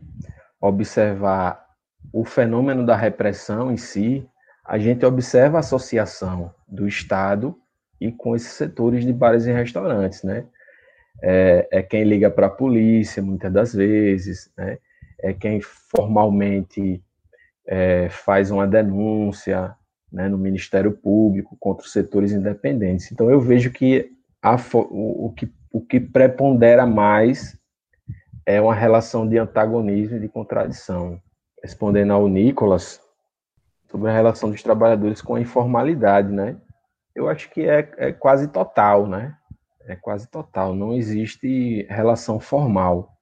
observar o fenômeno da repressão em si, a gente observa a associação do Estado e com esses setores de bares e restaurantes, né? É, é quem liga para a polícia, muitas das vezes, né? É quem formalmente é, faz uma denúncia né, no Ministério Público contra os setores independentes. Então, eu vejo que a, o, o, que, o que prepondera mais é uma relação de antagonismo e de contradição. Respondendo ao Nicolas, sobre a relação dos trabalhadores com a informalidade, né? Eu acho que é, é quase total, né? É quase total. Não existe relação formal.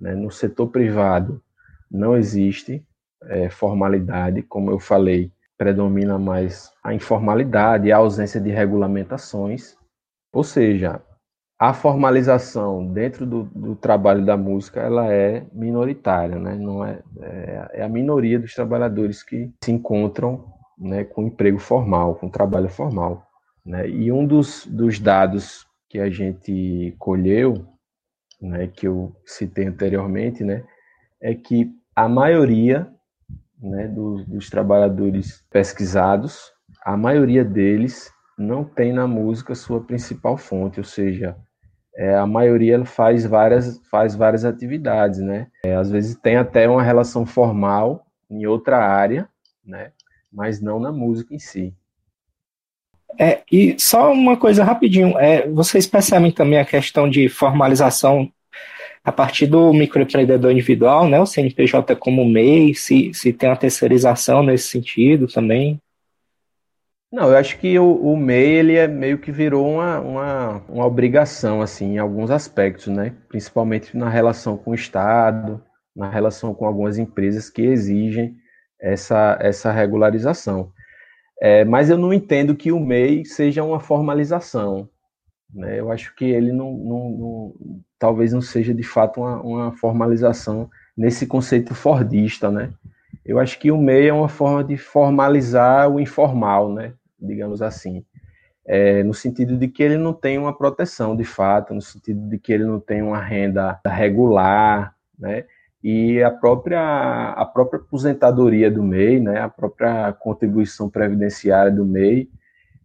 Né? No setor privado não existe é, formalidade, como eu falei, predomina mais a informalidade, a ausência de regulamentações. Ou seja, a formalização dentro do, do, trabalho da música ela é minoritária, né? Não é, é, é, a minoria dos trabalhadores que se encontram né, com emprego formal, com trabalho formal. Né? E um dos, dos dados que a gente colheu, né, que eu citei anteriormente, né, é que a maioria né, dos, dos trabalhadores pesquisados, a maioria deles não tem na música sua principal fonte, ou seja, é, a maioria faz várias, faz várias atividades, né? É, às vezes tem até uma relação formal em outra área, né? Mas não na música em si. É, e só uma coisa rapidinho, é, vocês percebem também a questão de formalização a partir do microempreendedor individual, né? O CNPJ como MEI, se, se tem uma terceirização nesse sentido também. Não, eu acho que o, o MEI ele é meio que virou uma, uma, uma obrigação, assim, em alguns aspectos, né? Principalmente na relação com o Estado, na relação com algumas empresas que exigem essa, essa regularização. É, mas eu não entendo que o MEI seja uma formalização. Né? Eu acho que ele não, não, não talvez não seja de fato uma, uma formalização nesse conceito fordista, né? Eu acho que o MEI é uma forma de formalizar o informal, né? digamos assim. É, no sentido de que ele não tem uma proteção de fato, no sentido de que ele não tem uma renda regular, né? E a própria, a própria aposentadoria do MEI, né? A própria contribuição previdenciária do MEI,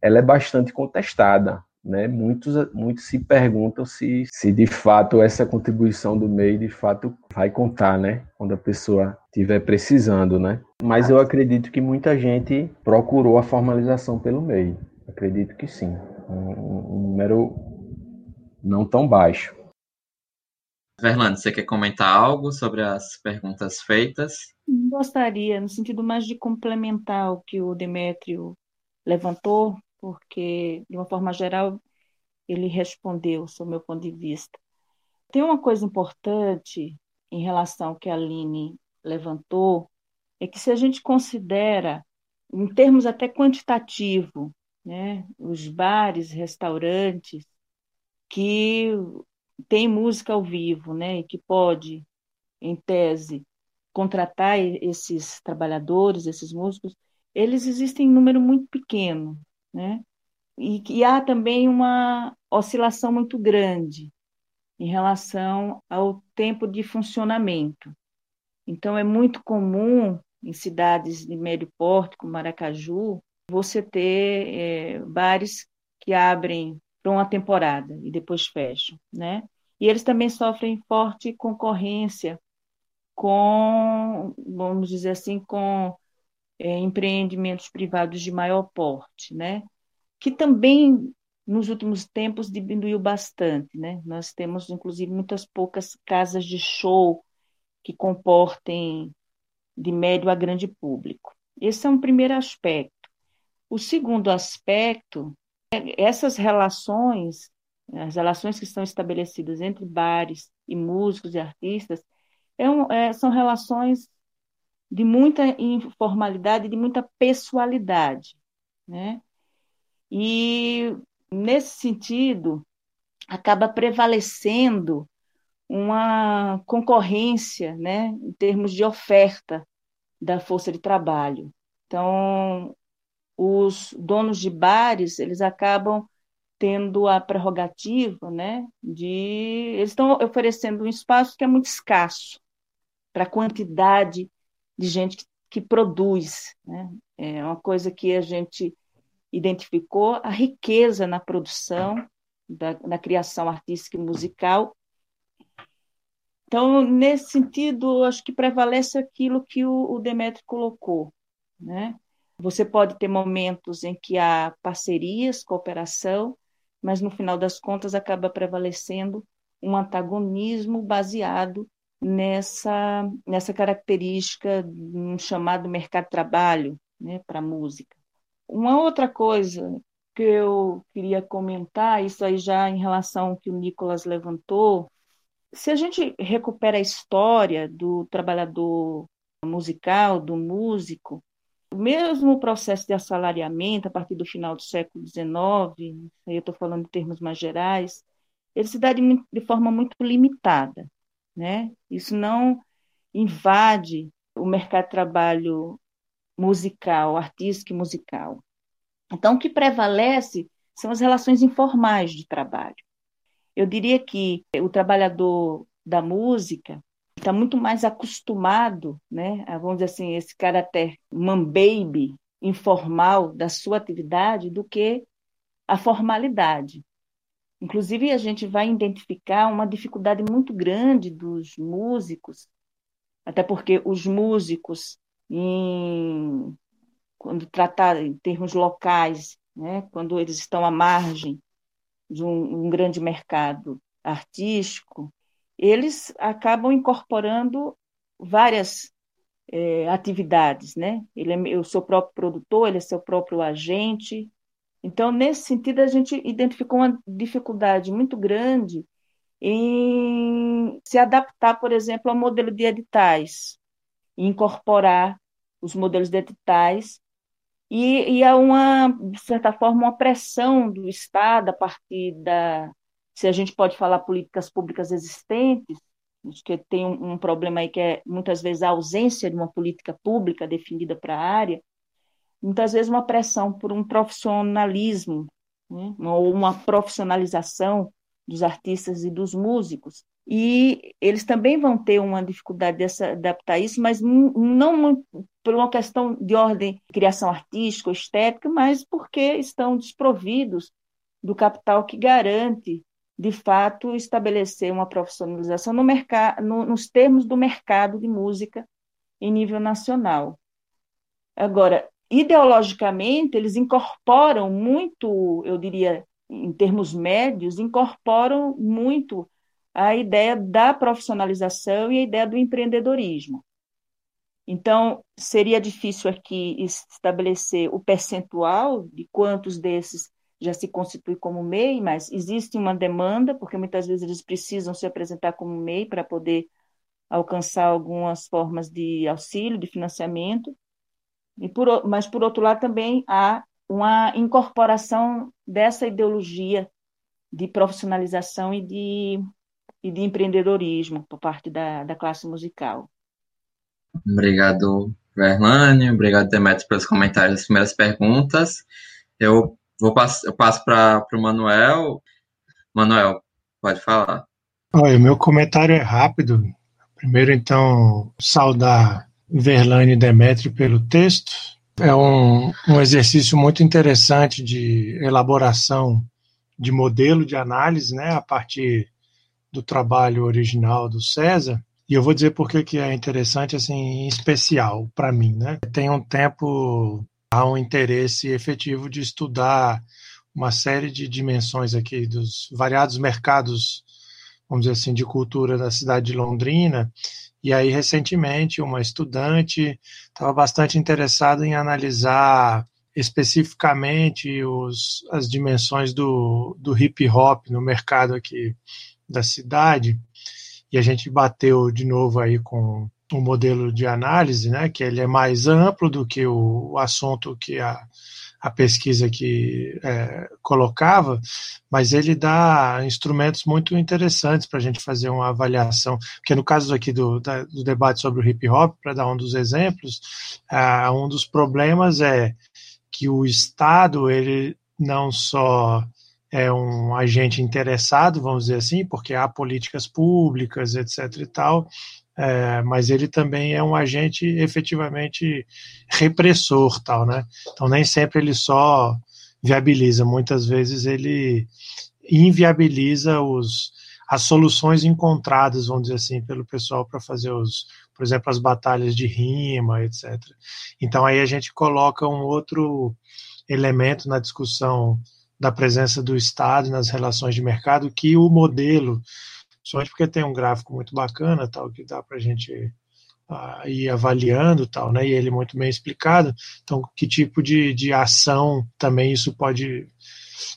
ela é bastante contestada, né? Muitos, muitos se perguntam se, se de fato essa contribuição do MEI de fato vai contar, né? Quando a pessoa estiver precisando, né? Mas eu acredito que muita gente procurou a formalização pelo MEI. Acredito que sim. Um, um número não tão baixo. Verlando, você quer comentar algo sobre as perguntas feitas? Gostaria, no sentido mais de complementar o que o Demétrio levantou, porque, de uma forma geral, ele respondeu, sob meu ponto de vista. Tem uma coisa importante em relação ao que a Aline levantou, é que se a gente considera, em termos até quantitativo, né, os bares, restaurantes, que tem música ao vivo, né, e que pode, em tese, contratar esses trabalhadores, esses músicos, eles existem em número muito pequeno, né? E, e há também uma oscilação muito grande em relação ao tempo de funcionamento. Então, é muito comum em cidades de médio porte, como Maracaju, você ter é, bares que abrem para uma temporada e depois fecham, né? E eles também sofrem forte concorrência com, vamos dizer assim, com é, empreendimentos privados de maior porte, né? que também nos últimos tempos diminuiu bastante, né? Nós temos inclusive muitas poucas casas de show que comportem de médio a grande público. Esse é um primeiro aspecto. O segundo aspecto é essas relações, as relações que estão estabelecidas entre bares e músicos e artistas, é um, é, são relações de muita informalidade, de muita pessoalidade, né? E nesse sentido acaba prevalecendo uma concorrência, né, em termos de oferta da força de trabalho. Então, os donos de bares, eles acabam tendo a prerrogativa, né, de eles estão oferecendo um espaço que é muito escasso para a quantidade de gente que, que produz, né? É uma coisa que a gente identificou a riqueza na produção da, na criação artística e musical então, nesse sentido, acho que prevalece aquilo que o, o Demetrio colocou. Né? Você pode ter momentos em que há parcerias, cooperação, mas no final das contas acaba prevalecendo um antagonismo baseado nessa, nessa característica um chamado mercado de trabalho né, para a música. Uma outra coisa que eu queria comentar, isso aí já em relação ao que o Nicolas levantou, se a gente recupera a história do trabalhador musical, do músico, mesmo o processo de assalariamento, a partir do final do século XIX, aí eu estou falando em termos mais gerais, ele se dá de, de forma muito limitada. Né? Isso não invade o mercado de trabalho musical, artístico e musical. Então, o que prevalece são as relações informais de trabalho. Eu diria que o trabalhador da música está muito mais acostumado, né, a, vamos dizer assim, esse caráter man baby informal da sua atividade do que a formalidade. Inclusive, a gente vai identificar uma dificuldade muito grande dos músicos, até porque os músicos, em, quando tratados em termos locais, né, quando eles estão à margem de um, um grande mercado artístico, eles acabam incorporando várias é, atividades, né? Ele é o seu próprio produtor, ele é seu próprio agente. Então, nesse sentido, a gente identificou uma dificuldade muito grande em se adaptar, por exemplo, ao modelo de editais, incorporar os modelos de editais e, e há uma, de certa forma, uma pressão do Estado a partir da, se a gente pode falar políticas públicas existentes, que tem um, um problema aí que é muitas vezes a ausência de uma política pública definida para a área, muitas vezes uma pressão por um profissionalismo, né, ou uma profissionalização dos artistas e dos músicos, e eles também vão ter uma dificuldade de adaptar isso, mas não por uma questão de ordem de criação artística estética, mas porque estão desprovidos do capital que garante, de fato, estabelecer uma profissionalização no mercado, no, nos termos do mercado de música em nível nacional. Agora, ideologicamente, eles incorporam muito, eu diria, em termos médios, incorporam muito a ideia da profissionalização e a ideia do empreendedorismo. Então, seria difícil aqui estabelecer o percentual de quantos desses já se constitui como MEI, mas existe uma demanda, porque muitas vezes eles precisam se apresentar como MEI para poder alcançar algumas formas de auxílio, de financiamento. E por, mas, por outro lado, também há uma incorporação dessa ideologia de profissionalização e de e de empreendedorismo por parte da, da classe musical. Obrigado, Verlane. Obrigado, Demetrio, pelos comentários das primeiras perguntas. Eu vou passo, eu passo para o Manuel. Manuel, pode falar. Olha, o meu comentário é rápido. Primeiro, então, saudar Verlane e Demetrio pelo texto. É um, um exercício muito interessante de elaboração de modelo de análise, né, a partir do trabalho original do César. E eu vou dizer por que é interessante, assim, em especial para mim, né? Tem um tempo, há um interesse efetivo de estudar uma série de dimensões aqui dos variados mercados, vamos dizer assim, de cultura da cidade de Londrina. E aí, recentemente, uma estudante estava bastante interessada em analisar especificamente os, as dimensões do, do hip hop no mercado aqui da cidade. E a gente bateu de novo aí com o modelo de análise, né, que ele é mais amplo do que o, o assunto que a, a pesquisa que é, colocava, mas ele dá instrumentos muito interessantes para a gente fazer uma avaliação. Porque no caso aqui do, da, do debate sobre o hip hop, para dar um dos exemplos, um dos problemas é que o Estado ele não só é um agente interessado, vamos dizer assim, porque há políticas públicas, etc. e tal, é, mas ele também é um agente efetivamente repressor, tal, né? Então nem sempre ele só viabiliza, muitas vezes ele inviabiliza os, as soluções encontradas, vamos dizer assim, pelo pessoal para fazer os, por exemplo, as batalhas de rima, etc. Então aí a gente coloca um outro elemento na discussão da presença do Estado nas relações de mercado que o modelo Principalmente porque tem um gráfico muito bacana, tal, que dá para a gente uh, ir avaliando, tal, né? E ele é muito bem explicado. Então, que tipo de, de ação também isso pode,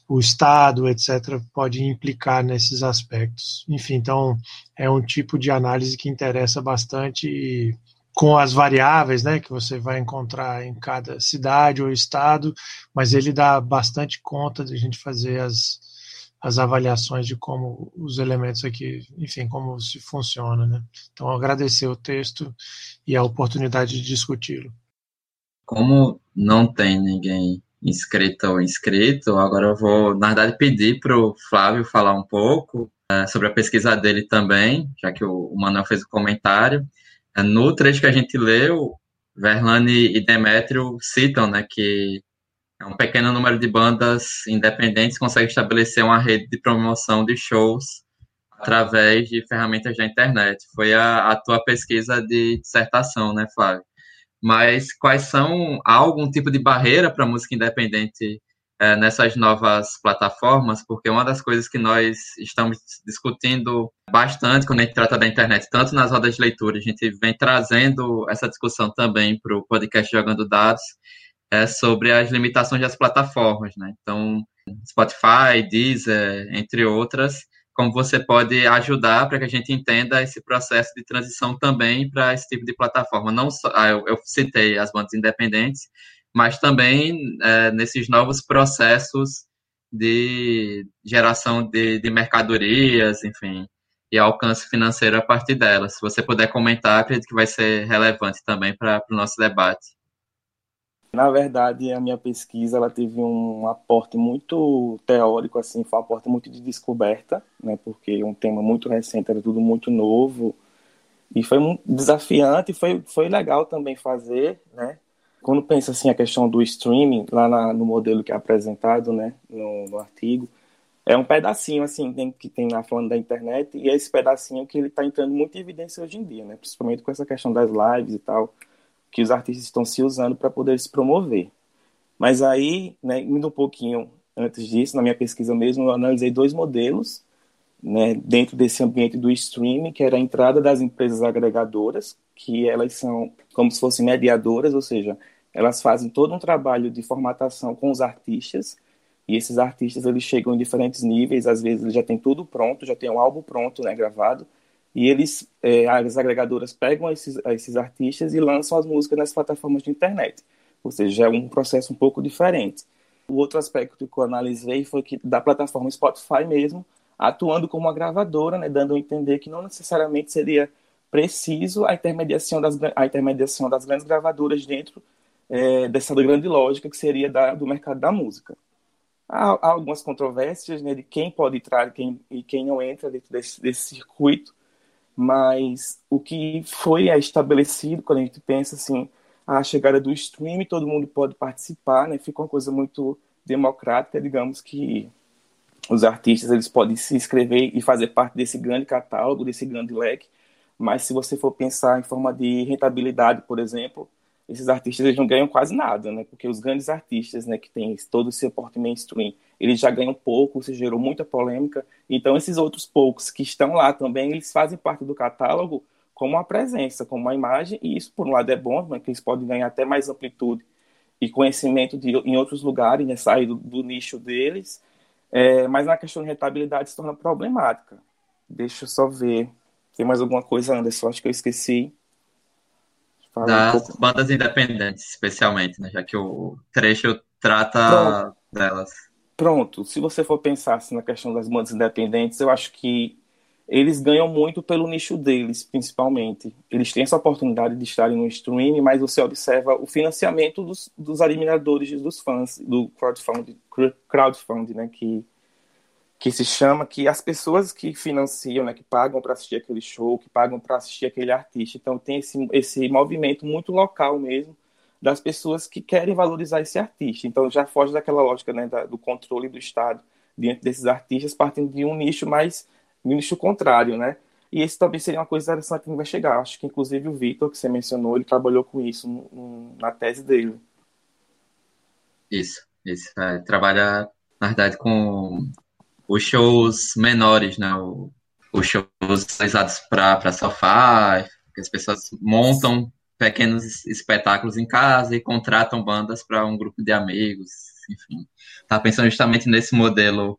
o Estado, etc., pode implicar nesses aspectos. Enfim, então é um tipo de análise que interessa bastante e com as variáveis né, que você vai encontrar em cada cidade ou estado, mas ele dá bastante conta de a gente fazer as, as avaliações de como os elementos aqui, enfim, como se funciona, né? Então, agradecer o texto e a oportunidade de discuti-lo. Como não tem ninguém inscrito ou inscrito, agora eu vou, na verdade, pedir para o Flávio falar um pouco é, sobre a pesquisa dele também, já que o, o Manuel fez o comentário. É, no trecho que a gente leu, Verlane e Demétrio citam né, que um pequeno número de bandas independentes consegue estabelecer uma rede de promoção de shows através de ferramentas da internet. Foi a, a tua pesquisa de dissertação, né, Flávio? Mas quais são há algum tipo de barreira para a música independente é, nessas novas plataformas? Porque uma das coisas que nós estamos discutindo bastante quando a gente trata da internet, tanto nas rodas de leitura, a gente vem trazendo essa discussão também para o podcast Jogando Dados, é sobre as limitações das plataformas, né? Então, Spotify, Deezer, entre outras, como você pode ajudar para que a gente entenda esse processo de transição também para esse tipo de plataforma. Não só, ah, eu, eu, citei as bandas independentes, mas também é, nesses novos processos de geração de, de mercadorias, enfim, e alcance financeiro a partir delas. Se você puder comentar, acredito que vai ser relevante também para o nosso debate. Na verdade, a minha pesquisa ela teve um aporte muito teórico, assim, foi um aporte muito de descoberta, né, porque um tema muito recente, era tudo muito novo, e foi desafiante, foi, foi legal também fazer, né, quando pensa assim a questão do streaming, lá na, no modelo que é apresentado, né, no, no artigo, é um pedacinho, assim, que tem na falando da internet, e é esse pedacinho que ele está entrando muito em evidência hoje em dia, né, principalmente com essa questão das lives e tal, que os artistas estão se usando para poder se promover. Mas aí, né, indo um pouquinho antes disso, na minha pesquisa mesmo, eu analisei dois modelos né, dentro desse ambiente do streaming, que era a entrada das empresas agregadoras, que elas são como se fossem mediadoras, ou seja, elas fazem todo um trabalho de formatação com os artistas, e esses artistas eles chegam em diferentes níveis, às vezes eles já tem tudo pronto, já tem um álbum pronto, né, gravado, e eles, é, as agregadoras pegam esses, esses artistas e lançam as músicas nas plataformas de internet. Ou seja, é um processo um pouco diferente. O outro aspecto que eu analisei foi que da plataforma Spotify mesmo, atuando como uma gravadora, né, dando a entender que não necessariamente seria preciso a intermediação das, a intermediação das grandes gravadoras dentro é, dessa grande lógica que seria da, do mercado da música. Há, há algumas controvérsias né, de quem pode entrar quem, e quem não entra dentro desse, desse circuito, mas o que foi estabelecido quando a gente pensa assim a chegada do streaming todo mundo pode participar né? Fica uma coisa muito democrática digamos que os artistas eles podem se inscrever e fazer parte desse grande catálogo desse grande leque. Mas se você for pensar em forma de rentabilidade por exemplo esses artistas eles não ganham quase nada né? Porque os grandes artistas né que têm todo esse suporte mainstream ele já ganha um pouco, isso gerou muita polêmica. Então, esses outros poucos que estão lá também, eles fazem parte do catálogo como uma presença, como uma imagem, e isso, por um lado, é bom, né, que eles podem ganhar até mais amplitude e conhecimento de, em outros lugares, né, sair do, do nicho deles, é, mas na questão de rentabilidade se torna problemática. Deixa eu só ver. Tem mais alguma coisa, Anderson? Acho que eu esqueci. Das um bandas independentes, especialmente, né? Já que o trecho trata Pronto. delas. Pronto. Se você for pensar assim, na questão das bandas independentes, eu acho que eles ganham muito pelo nicho deles, principalmente. Eles têm essa oportunidade de estarem no streaming, mas você observa o financiamento dos, dos admiradores dos fãs, do crowdfunding, crowdfunding né, que, que se chama, que as pessoas que financiam, né, que pagam para assistir aquele show, que pagam para assistir aquele artista. Então tem esse, esse movimento muito local mesmo, das pessoas que querem valorizar esse artista. Então já foge daquela lógica né, da, do controle do Estado diante desses artistas, partindo de um nicho mais no nicho contrário, né? E esse também seria uma coisa interessante que vai chegar. Acho que, inclusive, o Vitor, que você mencionou, ele trabalhou com isso na tese dele. Isso, isso. É, trabalha, na verdade, com os shows menores, né? Os shows realizados para sofá, que as pessoas montam pequenos espetáculos em casa e contratam bandas para um grupo de amigos, enfim. Tá pensando justamente nesse modelo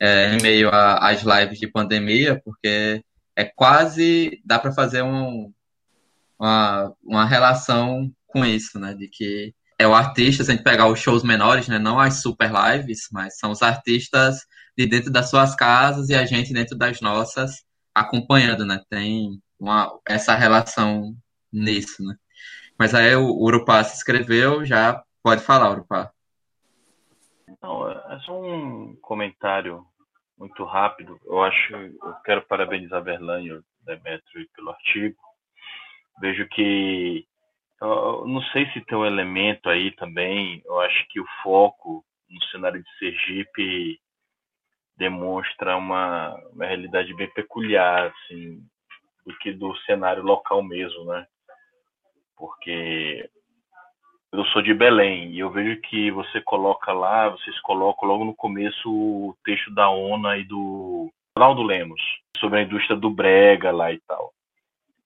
é, em meio às lives de pandemia, porque é quase dá para fazer um, uma, uma relação com isso, né? De que é o artista, se a gente pegar os shows menores, né? Não as super lives, mas são os artistas de dentro das suas casas e a gente dentro das nossas acompanhando, né? Tem uma, essa relação nisso, né? Mas aí o Urupá se inscreveu, já pode falar, Urupá. Não, é só um comentário muito rápido. Eu acho, eu quero parabenizar Berlânio e o Demetrio pelo artigo. Vejo que, eu não sei se tem um elemento aí também, eu acho que o foco no cenário de Sergipe demonstra uma, uma realidade bem peculiar, assim, do que do cenário local mesmo, né? Porque eu sou de Belém e eu vejo que você coloca lá, vocês colocam logo no começo o texto da ONA e do Ronaldo Lemos sobre a indústria do brega lá e tal.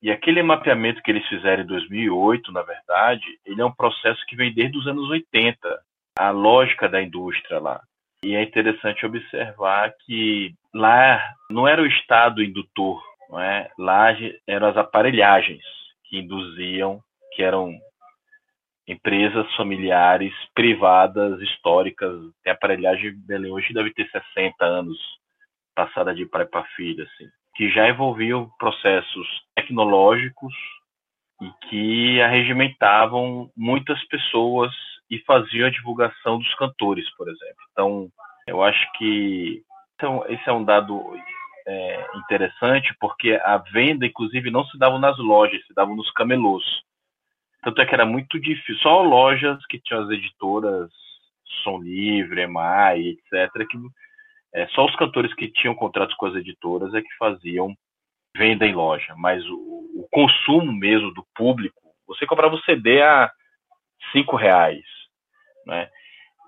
E aquele mapeamento que eles fizeram em 2008, na verdade, ele é um processo que vem desde os anos 80, a lógica da indústria lá. E é interessante observar que lá não era o estado indutor, não é? Lá eram as aparelhagens que induziam, que eram empresas familiares, privadas, históricas. Tem aparelhagem Belém hoje deve ter 60 anos, passada de pai para filho, assim, que já envolviam processos tecnológicos e que arregimentavam muitas pessoas e faziam a divulgação dos cantores, por exemplo. Então, eu acho que então, esse é um dado é, interessante, porque a venda, inclusive, não se dava nas lojas, se dava nos camelôs. Tanto é que era muito difícil. Só lojas que tinham as editoras Som Livre, EMAI, etc., que é, só os cantores que tinham contratos com as editoras é que faziam venda em loja. Mas o, o consumo mesmo do público, você comprava o CD a cinco reais, né?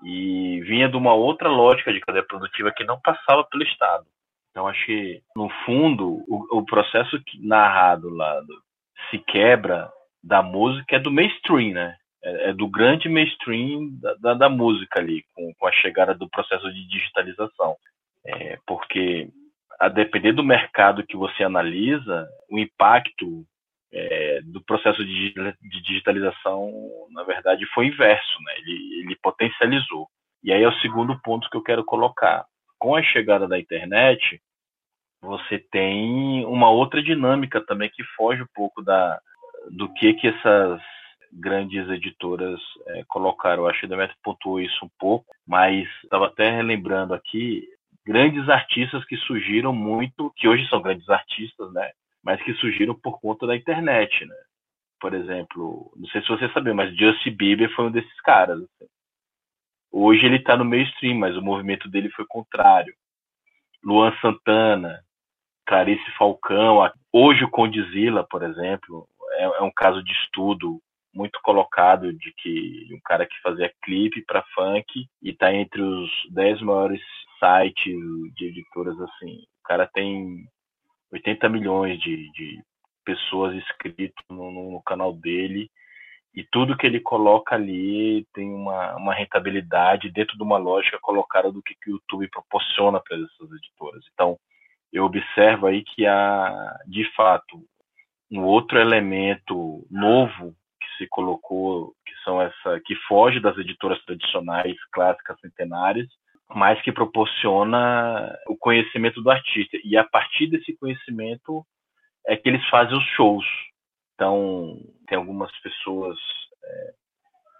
E vinha de uma outra lógica de cadeia produtiva que não passava pelo Estado. Então, acho que, no fundo, o, o processo narrado lá do, se quebra da música é do mainstream, né? É, é do grande mainstream da, da, da música ali, com, com, a chegada do processo de digitalização. É, porque, a depender do mercado que você analisa, o impacto é, do processo de, de, digitalização, na verdade, foi inverso, né? Ele, ele potencializou. E aí é o segundo ponto que eu quero colocar. Com a chegada da internet, você tem uma outra dinâmica também que foge um pouco da, do que que essas grandes editoras é, colocaram. Eu acho que o Demetrio pontuou isso um pouco, mas estava até relembrando aqui grandes artistas que surgiram muito, que hoje são grandes artistas, né? Mas que surgiram por conta da internet, né? Por exemplo, não sei se você sabia, mas Justin Bieber foi um desses caras. Assim. Hoje ele está no mainstream, mas o movimento dele foi contrário. Luan Santana, Clarice Falcão, hoje o Condzilla, por exemplo, é, é um caso de estudo muito colocado de que um cara que fazia clipe para funk e está entre os 10 maiores sites de editoras assim. O cara tem 80 milhões de, de pessoas inscritas no, no, canal dele e tudo que ele coloca ali tem uma, uma rentabilidade dentro de uma lógica colocada do que, que o YouTube proporciona para essas editoras. Então, eu observo aí que há, de fato, um outro elemento novo que se colocou, que são essa, que foge das editoras tradicionais, clássicas, centenárias, mas que proporciona o conhecimento do artista. E a partir desse conhecimento é que eles fazem os shows. Então, tem algumas pessoas é,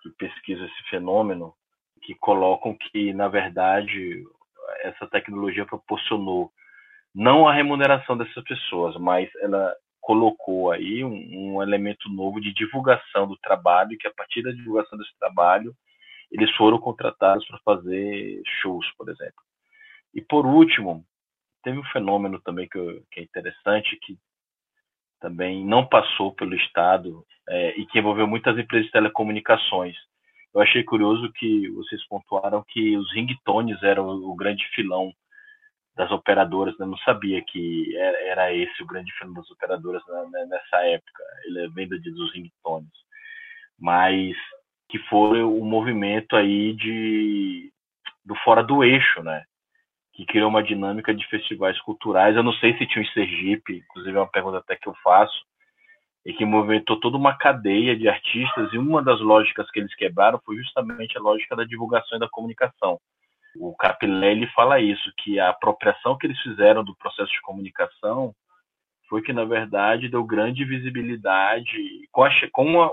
que pesquisam esse fenômeno que colocam que, na verdade, essa tecnologia proporcionou não a remuneração dessas pessoas, mas ela colocou aí um, um elemento novo de divulgação do trabalho, que a partir da divulgação desse trabalho, eles foram contratados para fazer shows, por exemplo. E por último, teve um fenômeno também que, que é interessante, que também não passou pelo Estado é, e que envolveu muitas empresas de telecomunicações. Eu achei curioso que vocês pontuaram que os ringtones eram o grande filão das operadoras. Né? Eu não sabia que era esse o grande filão das operadoras né, nessa época, ele é venda dos ringtones. Mas que foi o movimento aí de do fora do eixo, né? que criou uma dinâmica de festivais culturais. Eu não sei se tinha em Sergipe, inclusive é uma pergunta até que eu faço, e que movimentou toda uma cadeia de artistas, e uma das lógicas que eles quebraram foi justamente a lógica da divulgação e da comunicação. O Capilé fala isso, que a apropriação que eles fizeram do processo de comunicação foi que, na verdade, deu grande visibilidade, com a, com a,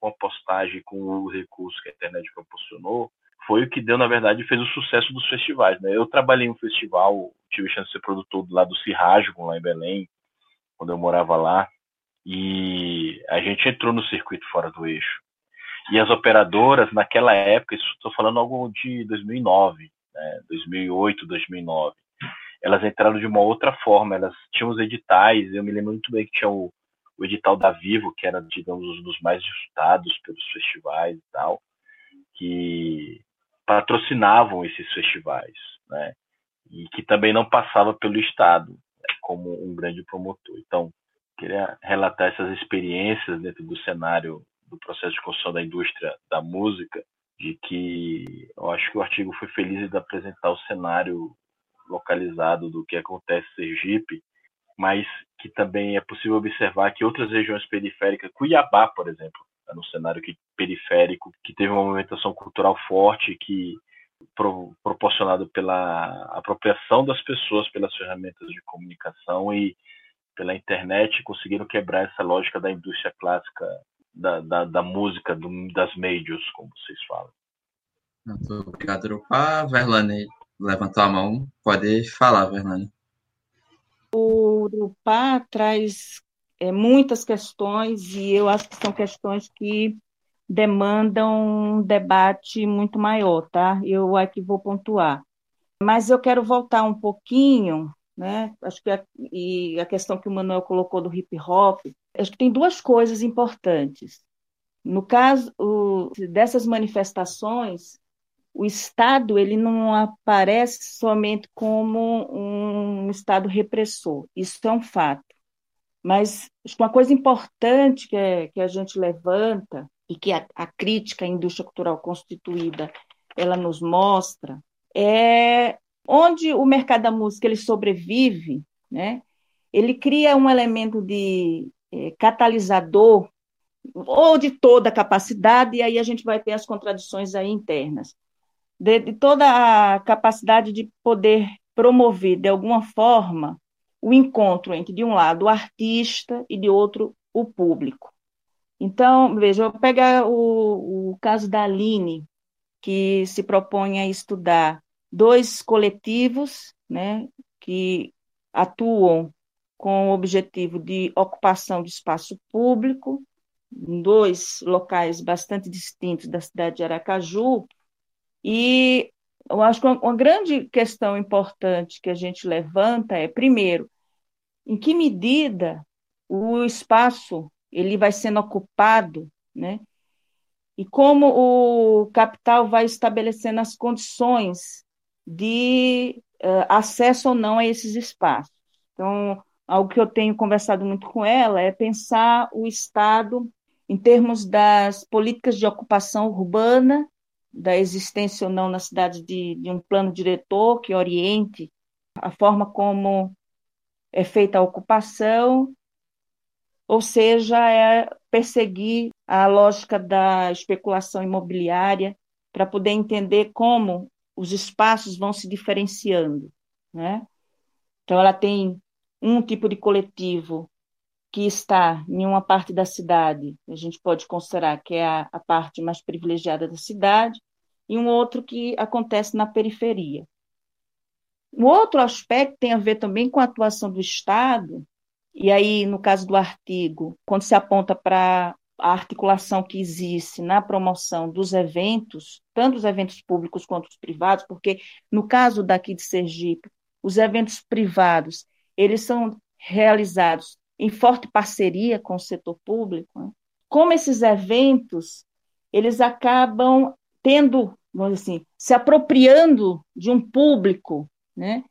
com a postagem, com o recurso que a internet proporcionou, foi o que deu, na verdade, fez o sucesso dos festivais. Né? Eu trabalhei em um festival, tive a chance de ser produtor lá do Cirrasgo, lá em Belém, quando eu morava lá, e a gente entrou no circuito fora do eixo. E as operadoras, naquela época, estou falando algo de 2009, né? 2008, 2009, elas entraram de uma outra forma, elas tinham os editais, eu me lembro muito bem que tinha o, o edital da Vivo, que era, digamos, um dos mais disputados pelos festivais e tal, que patrocinavam esses festivais, né? E que também não passava pelo Estado né? como um grande promotor. Então, queria relatar essas experiências dentro do cenário do processo de construção da indústria da música, de que eu acho que o artigo foi feliz de apresentar o cenário localizado do que acontece em Sergipe, mas que também é possível observar que outras regiões periféricas, Cuiabá, por exemplo, é no cenário que, periférico, que teve uma movimentação cultural forte, que pro, proporcionado pela apropriação das pessoas pelas ferramentas de comunicação e pela internet, conseguiram quebrar essa lógica da indústria clássica da, da, da música, do, das majors, como vocês falam. Muito obrigado, Rupá. Verlane levantou a mão. Pode falar, Verlane. O Rupá traz é, muitas questões e eu acho que são questões que demandam um debate muito maior, tá? Eu aqui vou pontuar. Mas eu quero voltar um pouquinho, né? Acho que a, e a questão que o Manuel colocou do hip hop, acho que tem duas coisas importantes. No caso o, dessas manifestações, o Estado ele não aparece somente como um Estado repressor. Isso é um fato. Mas uma coisa importante que, é, que a gente levanta e que a, a crítica à indústria cultural constituída ela nos mostra é onde o mercado da música ele sobrevive, né? Ele cria um elemento de é, catalisador ou de toda a capacidade e aí a gente vai ter as contradições aí internas de, de toda a capacidade de poder promover de alguma forma o encontro entre, de um lado, o artista e de outro, o público. Então, veja, eu vou pegar o, o caso da Aline, que se propõe a estudar dois coletivos né, que atuam com o objetivo de ocupação de espaço público, em dois locais bastante distintos da cidade de Aracaju, e eu acho que uma, uma grande questão importante que a gente levanta é, primeiro, em que medida o espaço ele vai sendo ocupado né? E como o capital vai estabelecendo as condições de uh, acesso ou não a esses espaços. Então, algo que eu tenho conversado muito com ela é pensar o Estado em termos das políticas de ocupação urbana, da existência ou não na cidade de, de um plano diretor que oriente a forma como é feita a ocupação, ou seja, é perseguir a lógica da especulação imobiliária para poder entender como os espaços vão se diferenciando, né? Então ela tem um tipo de coletivo que está em uma parte da cidade, a gente pode considerar que é a, a parte mais privilegiada da cidade, e um outro que acontece na periferia. Um outro aspecto tem a ver também com a atuação do Estado, e aí, no caso do artigo, quando se aponta para a articulação que existe na promoção dos eventos, tanto os eventos públicos quanto os privados, porque no caso daqui de Sergipe, os eventos privados, eles são realizados em forte parceria com o setor público. Né? Como esses eventos, eles acabam tendo, vamos dizer assim, se apropriando de um público, né?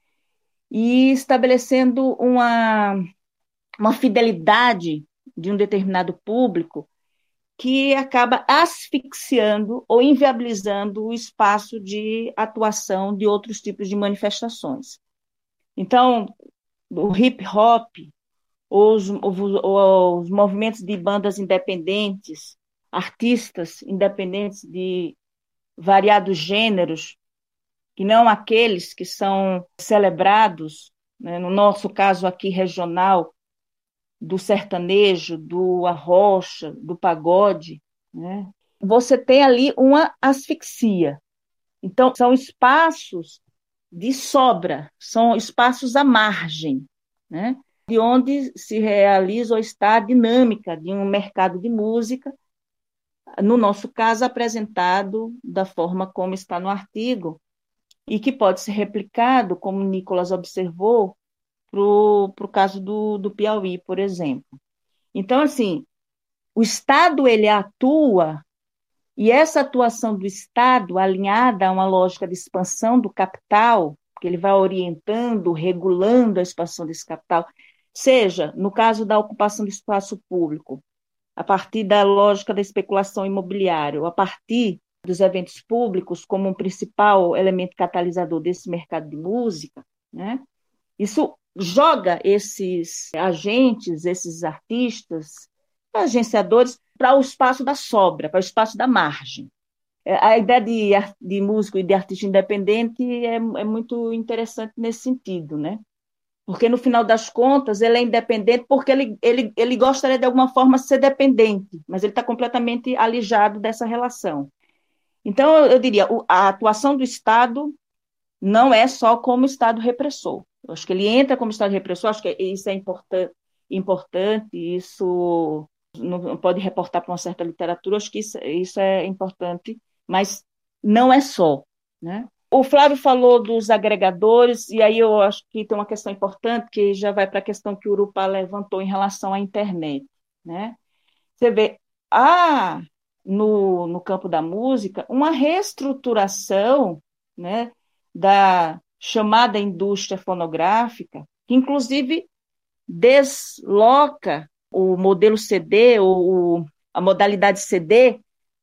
E estabelecendo uma, uma fidelidade de um determinado público que acaba asfixiando ou inviabilizando o espaço de atuação de outros tipos de manifestações. Então, o hip hop, os, os, os movimentos de bandas independentes, artistas independentes de variados gêneros, que não aqueles que são celebrados, né, no nosso caso aqui regional, do sertanejo, do arrocha, do pagode, né? você tem ali uma asfixia. Então, são espaços de sobra, são espaços à margem, né? de onde se realiza ou está a dinâmica de um mercado de música, no nosso caso, apresentado da forma como está no artigo, e que pode ser replicado, como Nicolas observou, para o caso do, do Piauí, por exemplo. Então, assim, o Estado ele atua e essa atuação do Estado, alinhada a uma lógica de expansão do capital, que ele vai orientando, regulando a expansão desse capital, seja no caso da ocupação do espaço público, a partir da lógica da especulação imobiliária, a partir dos eventos públicos como um principal elemento catalisador desse mercado de música, né? Isso joga esses agentes, esses artistas, agenciadores, para o espaço da sobra, para o espaço da margem. É, a ideia de, de músico e de artista independente é, é muito interessante nesse sentido, né? Porque, no final das contas, ele é independente porque ele, ele, ele gostaria, de alguma forma, ser dependente, mas ele está completamente alijado dessa relação. Então, eu diria, a atuação do Estado não é só como Estado repressor. Eu acho que ele entra como Estado repressor, acho que isso é importante, importante isso não pode reportar para uma certa literatura, acho que isso, isso é importante, mas não é só, né? O Flávio falou dos agregadores, e aí eu acho que tem uma questão importante, que já vai para a questão que o Urupá levantou em relação à internet. Né? Você vê, há no, no campo da música uma reestruturação né, da chamada indústria fonográfica, que inclusive desloca o modelo CD ou a modalidade CD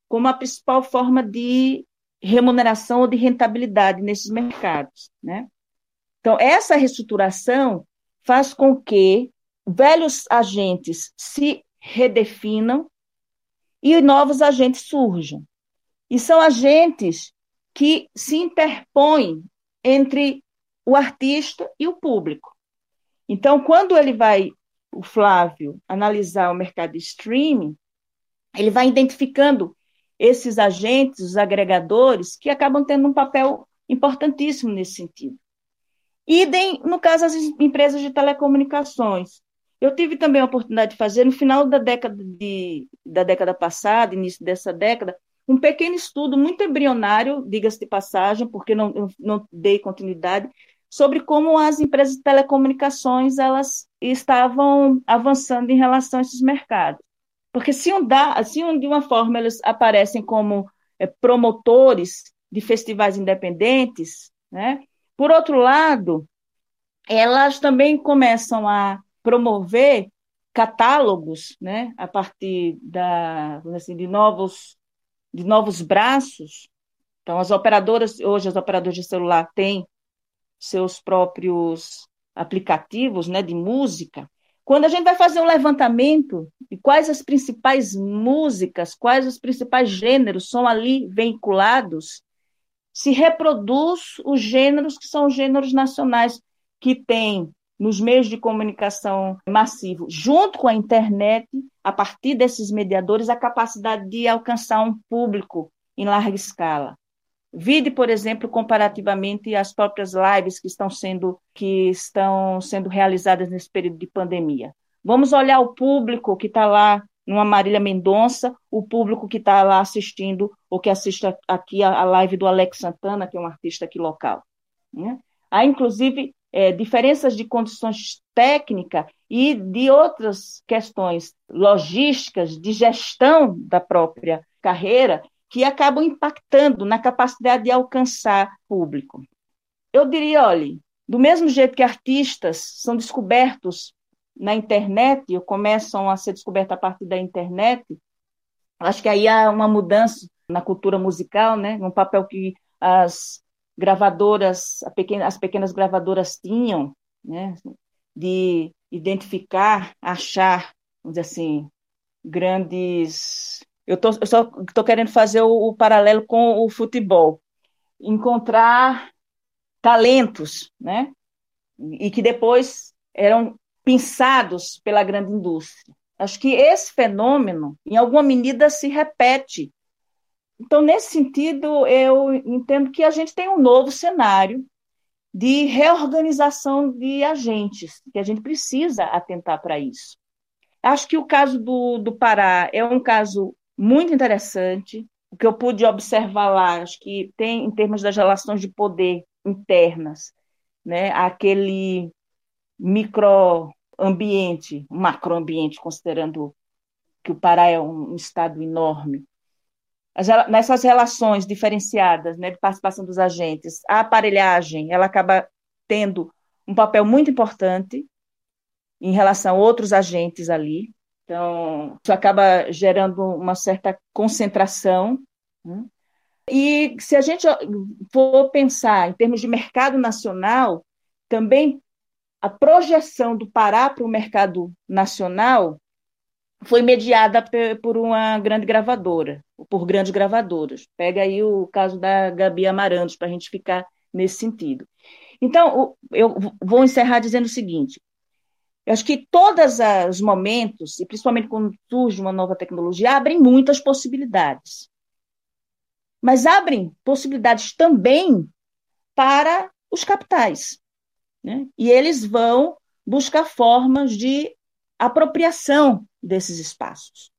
como a principal forma de remuneração ou de rentabilidade nesses mercados, né? Então, essa reestruturação faz com que velhos agentes se redefinam e novos agentes surjam. E são agentes que se interpõem entre o artista e o público. Então, quando ele vai, o Flávio, analisar o mercado de streaming, ele vai identificando esses agentes, os agregadores, que acabam tendo um papel importantíssimo nesse sentido. Idem, no caso, as empresas de telecomunicações. Eu tive também a oportunidade de fazer, no final da década, de, da década passada, início dessa década, um pequeno estudo muito embrionário, diga-se de passagem, porque não, não dei continuidade, sobre como as empresas de telecomunicações elas estavam avançando em relação a esses mercados. Porque se, um dá, se um, de uma forma eles aparecem como é, promotores de festivais independentes, né? por outro lado, elas também começam a promover catálogos, né, a partir da, assim, de novos de novos braços. Então, as operadoras hoje as operadoras de celular têm seus próprios aplicativos, né, de música. Quando a gente vai fazer um levantamento de quais as principais músicas, quais os principais gêneros são ali vinculados, se reproduz os gêneros que são gêneros nacionais que têm nos meios de comunicação massivo, junto com a internet, a partir desses mediadores, a capacidade de alcançar um público em larga escala. Vide, por exemplo, comparativamente as próprias lives que estão sendo que estão sendo realizadas nesse período de pandemia. Vamos olhar o público que está lá numa Marília Mendonça, o público que está lá assistindo ou que assiste aqui a, live do Alex Santana, que é um artista aqui local. Né? Há, inclusive, é, diferenças de condições técnicas e de outras questões logísticas, de gestão da própria carreira, que acabam impactando na capacidade de alcançar público. Eu diria, olha, do mesmo jeito que artistas são descobertos na internet, ou começam a ser descobertos a partir da internet, acho que aí há uma mudança na cultura musical, né? um papel que as gravadoras, as pequenas gravadoras tinham, né, de identificar, achar, vamos dizer assim, grandes. Eu, tô, eu só estou querendo fazer o, o paralelo com o futebol, encontrar talentos, né, e que depois eram pensados pela grande indústria. Acho que esse fenômeno, em alguma medida, se repete então, nesse sentido, eu entendo que a gente tem um novo cenário de reorganização de agentes, que a gente precisa atentar para isso. Acho que o caso do, do Pará é um caso muito interessante. O que eu pude observar lá, acho que tem, em termos das relações de poder internas, né, aquele microambiente, macroambiente, considerando que o Pará é um, um estado enorme, nessas relações diferenciadas né, de participação dos agentes, a aparelhagem ela acaba tendo um papel muito importante em relação a outros agentes ali. Então, isso acaba gerando uma certa concentração. Né? E se a gente for pensar em termos de mercado nacional, também a projeção do Pará para o mercado nacional foi mediada por uma grande gravadora, por grandes gravadoras. Pega aí o caso da Gabi Amarantos, para a gente ficar nesse sentido. Então, eu vou encerrar dizendo o seguinte: eu acho que todos os momentos, e principalmente quando surge uma nova tecnologia, abrem muitas possibilidades. Mas abrem possibilidades também para os capitais. Né? E eles vão buscar formas de apropriação desses espaços.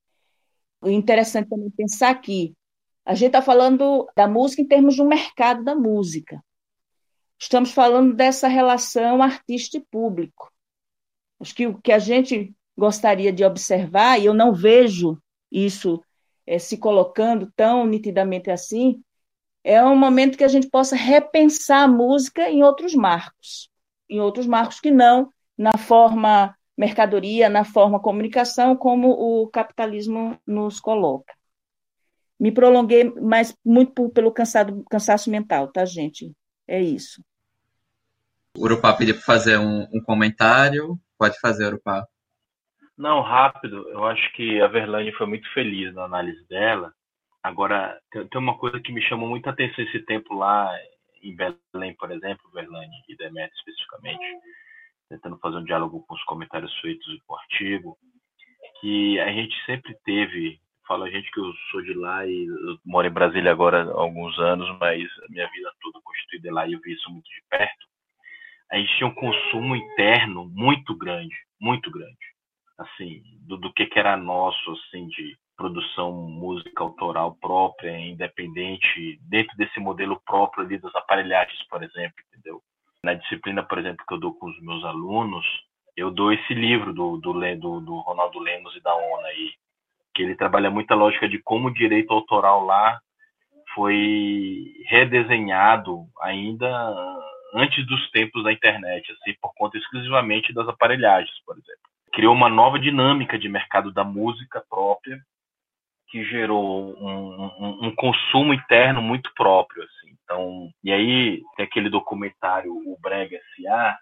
O interessante também pensar que a gente está falando da música em termos de um mercado da música. Estamos falando dessa relação artista e público. Acho que o que a gente gostaria de observar, e eu não vejo isso é, se colocando tão nitidamente assim, é um momento que a gente possa repensar a música em outros marcos, em outros marcos que não na forma mercadoria na forma comunicação, como o capitalismo nos coloca. Me prolonguei, mas muito por, pelo cansado, cansaço mental, tá, gente? É isso. Urupá pediu para fazer um, um, comentário. Pode fazer, Urupá. Não, rápido. Eu acho que a Verlaine foi muito feliz na análise dela. Agora, tem, tem uma coisa que me chamou muita atenção esse tempo lá em Belém, por exemplo, Verlaine e Demetrio especificamente tentando fazer um diálogo com os comentários feitos no artigo, que a gente sempre teve, falo a gente que eu sou de lá e moro em Brasília agora há alguns anos, mas a minha vida toda constituída lá e eu vi isso muito de perto, a gente tinha um consumo interno muito grande, muito grande, assim, do, do que, que era nosso, assim, de produção música autoral própria, independente, dentro desse modelo próprio ali das aparelhagens, por exemplo, entendeu? Na disciplina, por exemplo, que eu dou com os meus alunos, eu dou esse livro do, do, do, do Ronaldo Lemos e da ONA aí, que ele trabalha muito a lógica de como o direito autoral lá foi redesenhado ainda antes dos tempos da internet, assim, por conta exclusivamente das aparelhagens, por exemplo. Criou uma nova dinâmica de mercado da música própria, que gerou um, um, um consumo interno muito próprio, assim. Então, e aí tem aquele documentário O Brega S.A.,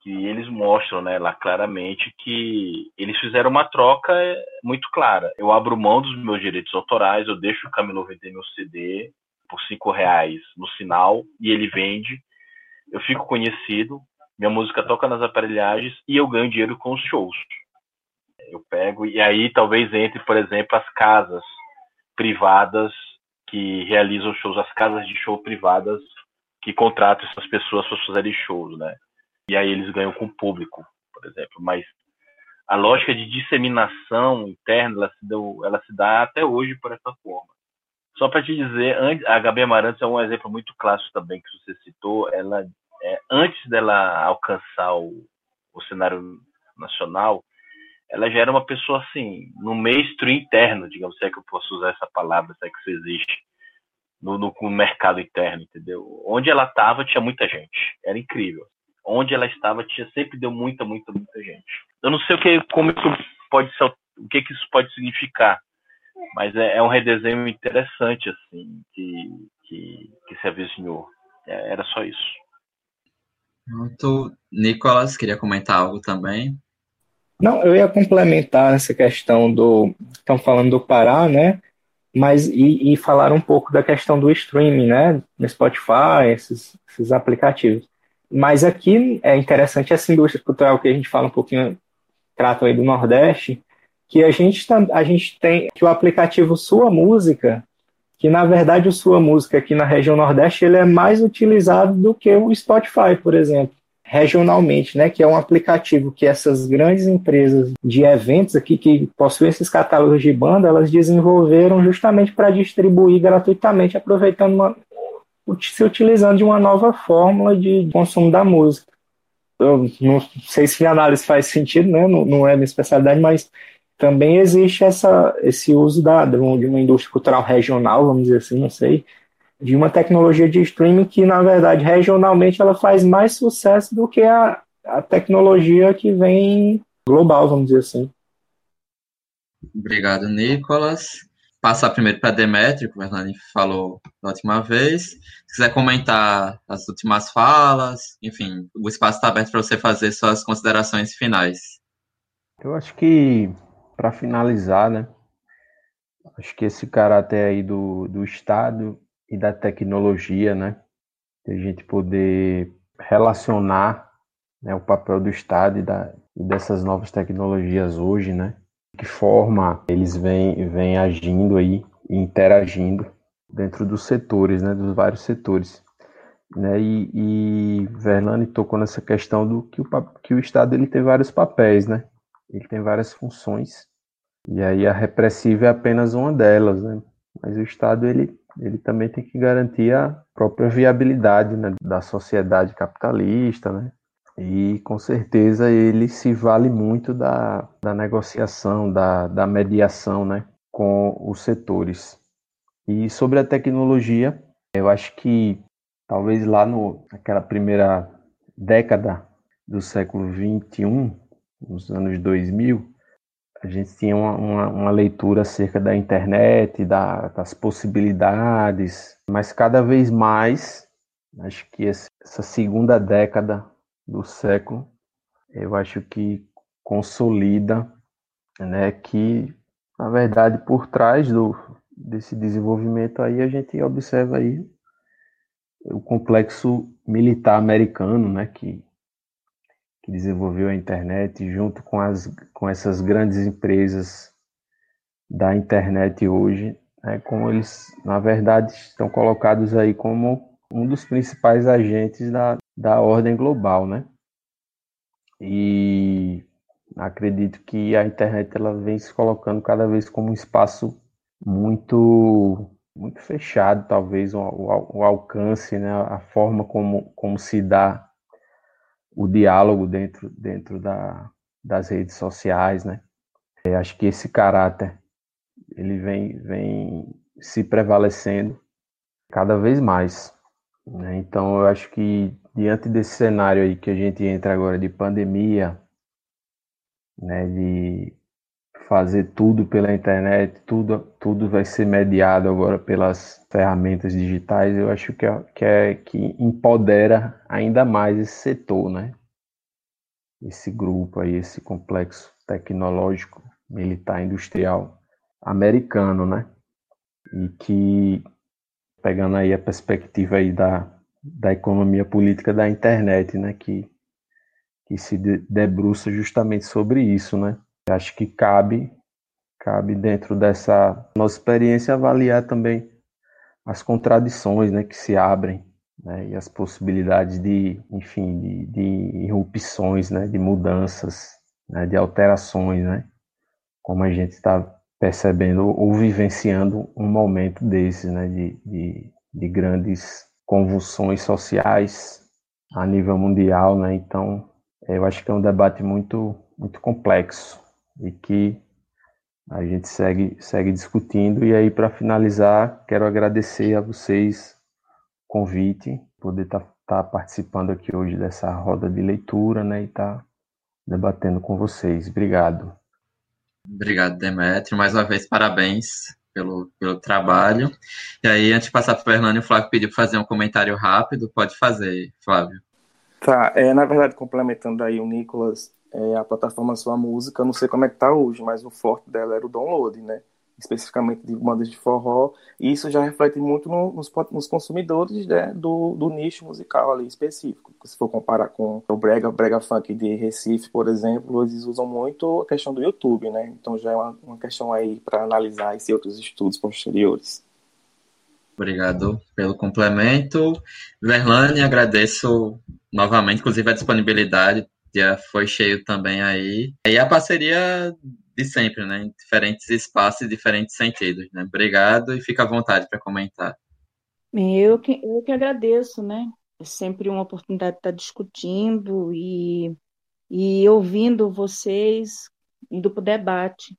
que eles mostram né, lá claramente que eles fizeram uma troca muito clara. Eu abro mão dos meus direitos autorais, eu deixo o Camilo vender meu CD por cinco reais no sinal e ele vende. Eu fico conhecido, minha música toca nas aparelhagens e eu ganho dinheiro com os shows. Eu pego e aí talvez entre, por exemplo, as casas privadas que realizam shows, as casas de show privadas que contratam essas pessoas para fazerem shows, né? e aí eles ganham com o público, por exemplo. Mas a lógica de disseminação interna, ela se, deu, ela se dá até hoje por essa forma. Só para te dizer, a Gabi Amarantos é um exemplo muito clássico também que você citou. Ela, é, antes dela alcançar o, o cenário nacional, ela já era uma pessoa assim, no mainstream interno, digamos, se é que eu posso usar essa palavra, se é que isso existe, no, no, no mercado interno, entendeu? Onde ela estava tinha muita gente, era incrível onde ela estava tinha sempre deu muita, muita, muita gente. Eu não sei o que, como isso pode ser, o que, que isso pode significar, mas é, é um redesenho interessante assim que que, que se avizinhou. É, era só isso. Pronto. Nicolas, queria comentar algo também? Não, eu ia complementar essa questão do. Estão falando do Pará, né? Mas e, e falar um pouco da questão do streaming, né? No Spotify, esses, esses aplicativos. Mas aqui é interessante essa indústria cultural que a gente fala um pouquinho, trata aí do Nordeste, que a gente, tá, a gente tem que o aplicativo Sua Música, que na verdade o Sua Música aqui na região Nordeste ele é mais utilizado do que o Spotify, por exemplo, regionalmente, né, que é um aplicativo que essas grandes empresas de eventos aqui que possuem esses catálogos de banda, elas desenvolveram justamente para distribuir gratuitamente, aproveitando uma, se utilizando de uma nova fórmula de consumo da música. Eu não sei se a análise faz sentido, né? não, não é minha especialidade, mas também existe essa, esse uso da, de uma indústria cultural regional, vamos dizer assim, não sei, de uma tecnologia de streaming que, na verdade, regionalmente ela faz mais sucesso do que a, a tecnologia que vem global, vamos dizer assim. Obrigado, Nicolas passar primeiro para Demetrio, que o Hernani falou da última vez. Se quiser comentar as últimas falas, enfim, o espaço está aberto para você fazer suas considerações finais. Eu acho que, para finalizar, né, acho que esse caráter aí do, do Estado e da tecnologia, né, de a gente poder relacionar né, o papel do Estado e, da, e dessas novas tecnologias hoje, né, que forma eles vêm, vêm agindo aí e interagindo dentro dos setores, né, dos vários setores. Né, e, e Verlane tocou nessa questão do que o, que o Estado ele tem vários papéis, né? Ele tem várias funções. E aí a repressiva é apenas uma delas, né? Mas o Estado ele, ele também tem que garantir a própria viabilidade né, da sociedade capitalista, né? E com certeza ele se vale muito da, da negociação, da, da mediação né, com os setores. E sobre a tecnologia, eu acho que talvez lá no, naquela primeira década do século XXI, nos anos 2000, a gente tinha uma, uma, uma leitura acerca da internet, da, das possibilidades, mas cada vez mais, acho que essa segunda década do século, eu acho que consolida né, que, na verdade, por trás do, desse desenvolvimento aí, a gente observa aí o complexo militar americano, né, que, que desenvolveu a internet junto com, as, com essas grandes empresas da internet hoje, né, como eles, na verdade, estão colocados aí como um dos principais agentes da, da ordem global, né? E acredito que a internet ela vem se colocando cada vez como um espaço muito muito fechado, talvez o, o, o alcance, né? A forma como, como se dá o diálogo dentro dentro da, das redes sociais, né? Eu acho que esse caráter ele vem, vem se prevalecendo cada vez mais. Né? Então, eu acho que diante desse cenário aí que a gente entra agora de pandemia, né, de fazer tudo pela internet, tudo, tudo vai ser mediado agora pelas ferramentas digitais, eu acho que é, que, é, que empodera ainda mais esse setor, né? Esse grupo aí, esse complexo tecnológico, militar, industrial americano, né? E que, pegando aí a perspectiva aí da, da economia política da internet, né? Que, que se debruça justamente sobre isso, né? Acho que cabe, cabe dentro dessa nossa experiência avaliar também as contradições né, que se abrem né, e as possibilidades de, enfim, de, de irrupções, né, de mudanças, né, de alterações, né, como a gente está percebendo ou vivenciando um momento desses, né, de, de, de grandes convulsões sociais a nível mundial, né, então eu acho que é um debate muito, muito complexo e que a gente segue, segue discutindo. E aí, para finalizar, quero agradecer a vocês o convite, poder estar tá, tá participando aqui hoje dessa roda de leitura né, e estar tá debatendo com vocês. Obrigado. Obrigado, Demetrio. Mais uma vez, parabéns pelo, pelo trabalho. E aí, antes de passar para o Fernando, o Flávio pediu para fazer um comentário rápido. Pode fazer, Flávio. Tá, é, na verdade, complementando aí o Nicolas, é, a plataforma Sua Música, não sei como é que tá hoje, mas o forte dela era o download, né? Especificamente de bandas de forró, e isso já reflete muito no, nos, nos, consumidores né, do, do, nicho musical ali específico. Se for comparar com o brega, brega funk de Recife, por exemplo, eles usam muito a questão do YouTube, né? Então já é uma, uma questão aí para analisar esses outros estudos posteriores. Obrigado pelo complemento. Verlane, agradeço novamente, inclusive, a disponibilidade dia foi cheio também aí. E a parceria de sempre, né? Em diferentes espaços e diferentes sentidos, né? Obrigado e fica à vontade para comentar. Eu que, eu que agradeço, né? É sempre uma oportunidade de estar discutindo e, e ouvindo vocês, indo para o debate.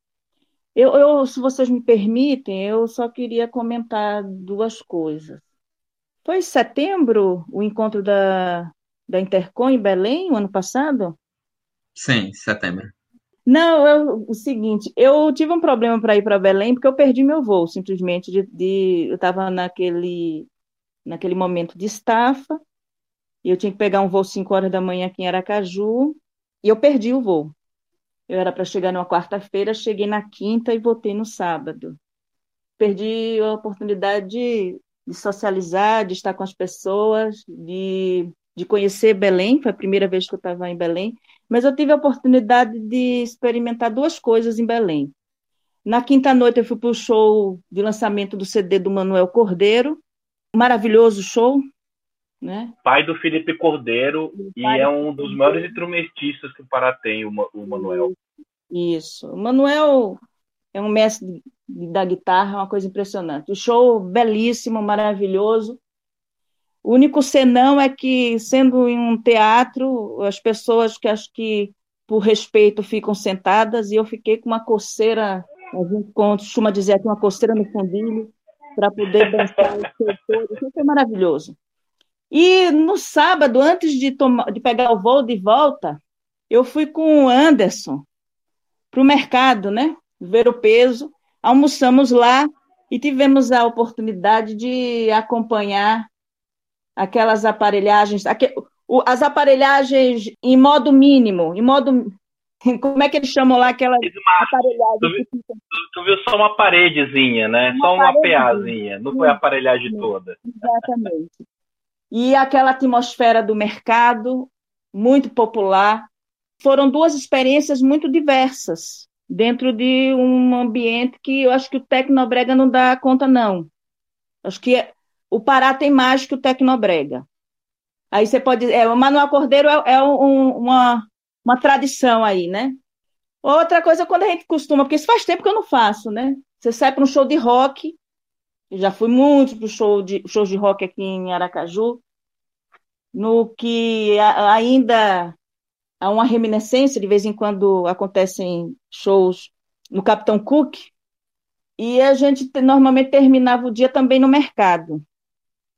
Eu, eu, se vocês me permitem, eu só queria comentar duas coisas. Foi em setembro o encontro da, da Intercom em Belém, o ano passado? Sim, setembro. Não, eu, o seguinte, eu tive um problema para ir para Belém porque eu perdi meu voo, simplesmente de, de eu estava naquele naquele momento de estafa e eu tinha que pegar um voo 5 horas da manhã aqui em Aracaju e eu perdi o voo. Eu era para chegar numa quarta-feira, cheguei na quinta e voltei no sábado. Perdi a oportunidade de, de socializar, de estar com as pessoas, de de conhecer Belém, foi a primeira vez que eu estava em Belém, mas eu tive a oportunidade de experimentar duas coisas em Belém. Na quinta noite eu fui para o show de lançamento do CD do Manuel Cordeiro, maravilhoso show, né? Pai do Felipe Cordeiro e é um dos maiores instrumentistas que o Pará tem, o, Manuel. Isso. O Manuel é um mestre da guitarra, uma coisa impressionante. O show belíssimo, maravilhoso. O único senão é que, sendo em um teatro, as pessoas que acho que, por respeito, ficam sentadas, e eu fiquei com uma coceira, a gente costuma dizer aqui, uma coceira no fundilho, para poder dançar os setores. Isso foi maravilhoso. E no sábado, antes de, tomar, de pegar o voo de volta, eu fui com o Anderson para o mercado, né? Ver o peso. Almoçamos lá e tivemos a oportunidade de acompanhar aquelas aparelhagens, aqu, o, as aparelhagens em modo mínimo, em modo. Como é que eles chamam lá aquela aparelhagem? Tu, tu, tu, viu só uma paredezinha, né? Uma só uma PAzinha, não foi a aparelhagem toda. Exatamente. E aquela atmosfera do mercado, muito popular. Foram duas experiências muito diversas, dentro de um ambiente que eu acho que o Tecnobrega não dá conta, não. Acho que o Pará tem mais que o Tecnobrega. Aí você pode. É, o Manuel Cordeiro é, é um, uma, uma tradição aí, né? Outra coisa, quando a gente costuma, porque isso faz tempo que eu não faço, né? Você sai para um show de rock, eu já fui muito para show de, shows de rock aqui em Aracaju, no que ainda há uma reminiscência, de vez em quando acontecem shows no Capitão Cook, E a gente normalmente terminava o dia também no mercado,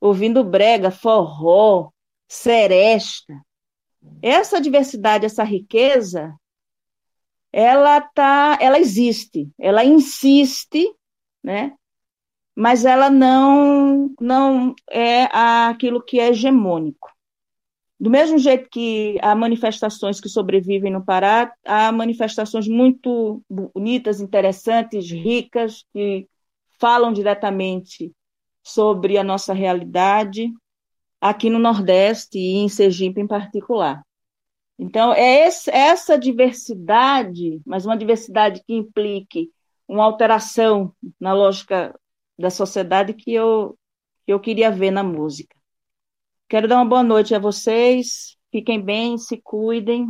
ouvindo brega, forró, seresta. Essa diversidade, essa riqueza, ela tá, ela existe, ela insiste, né? Mas ela não não é aquilo que é hegemônico. Do mesmo jeito que há manifestações que sobrevivem no Pará, há manifestações muito bonitas, interessantes, ricas, que falam diretamente sobre a nossa realidade aqui no Nordeste e em Sergipe em particular. Então, é esse, essa diversidade, mas uma diversidade que implique uma alteração na lógica da sociedade que eu, que eu queria ver na música. Quero dar uma boa noite a vocês. Fiquem bem, se cuidem.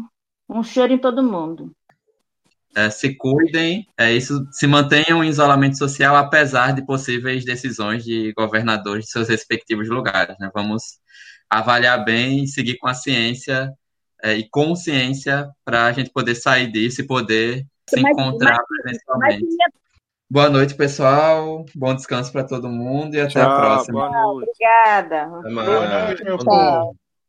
Um cheiro em todo mundo. É, se cuidem, é isso, se mantenham em isolamento social, apesar de possíveis decisões de governadores de seus respectivos lugares. Né? Vamos avaliar bem e seguir com a ciência é, e consciência para a gente poder sair disso e poder se mas, encontrar mas, presencialmente. Mas, Boa noite, pessoal. Bom descanso para todo mundo e até Tchau, a próxima. Boa noite. Obrigada. Até mais. Boa noite, meu povo.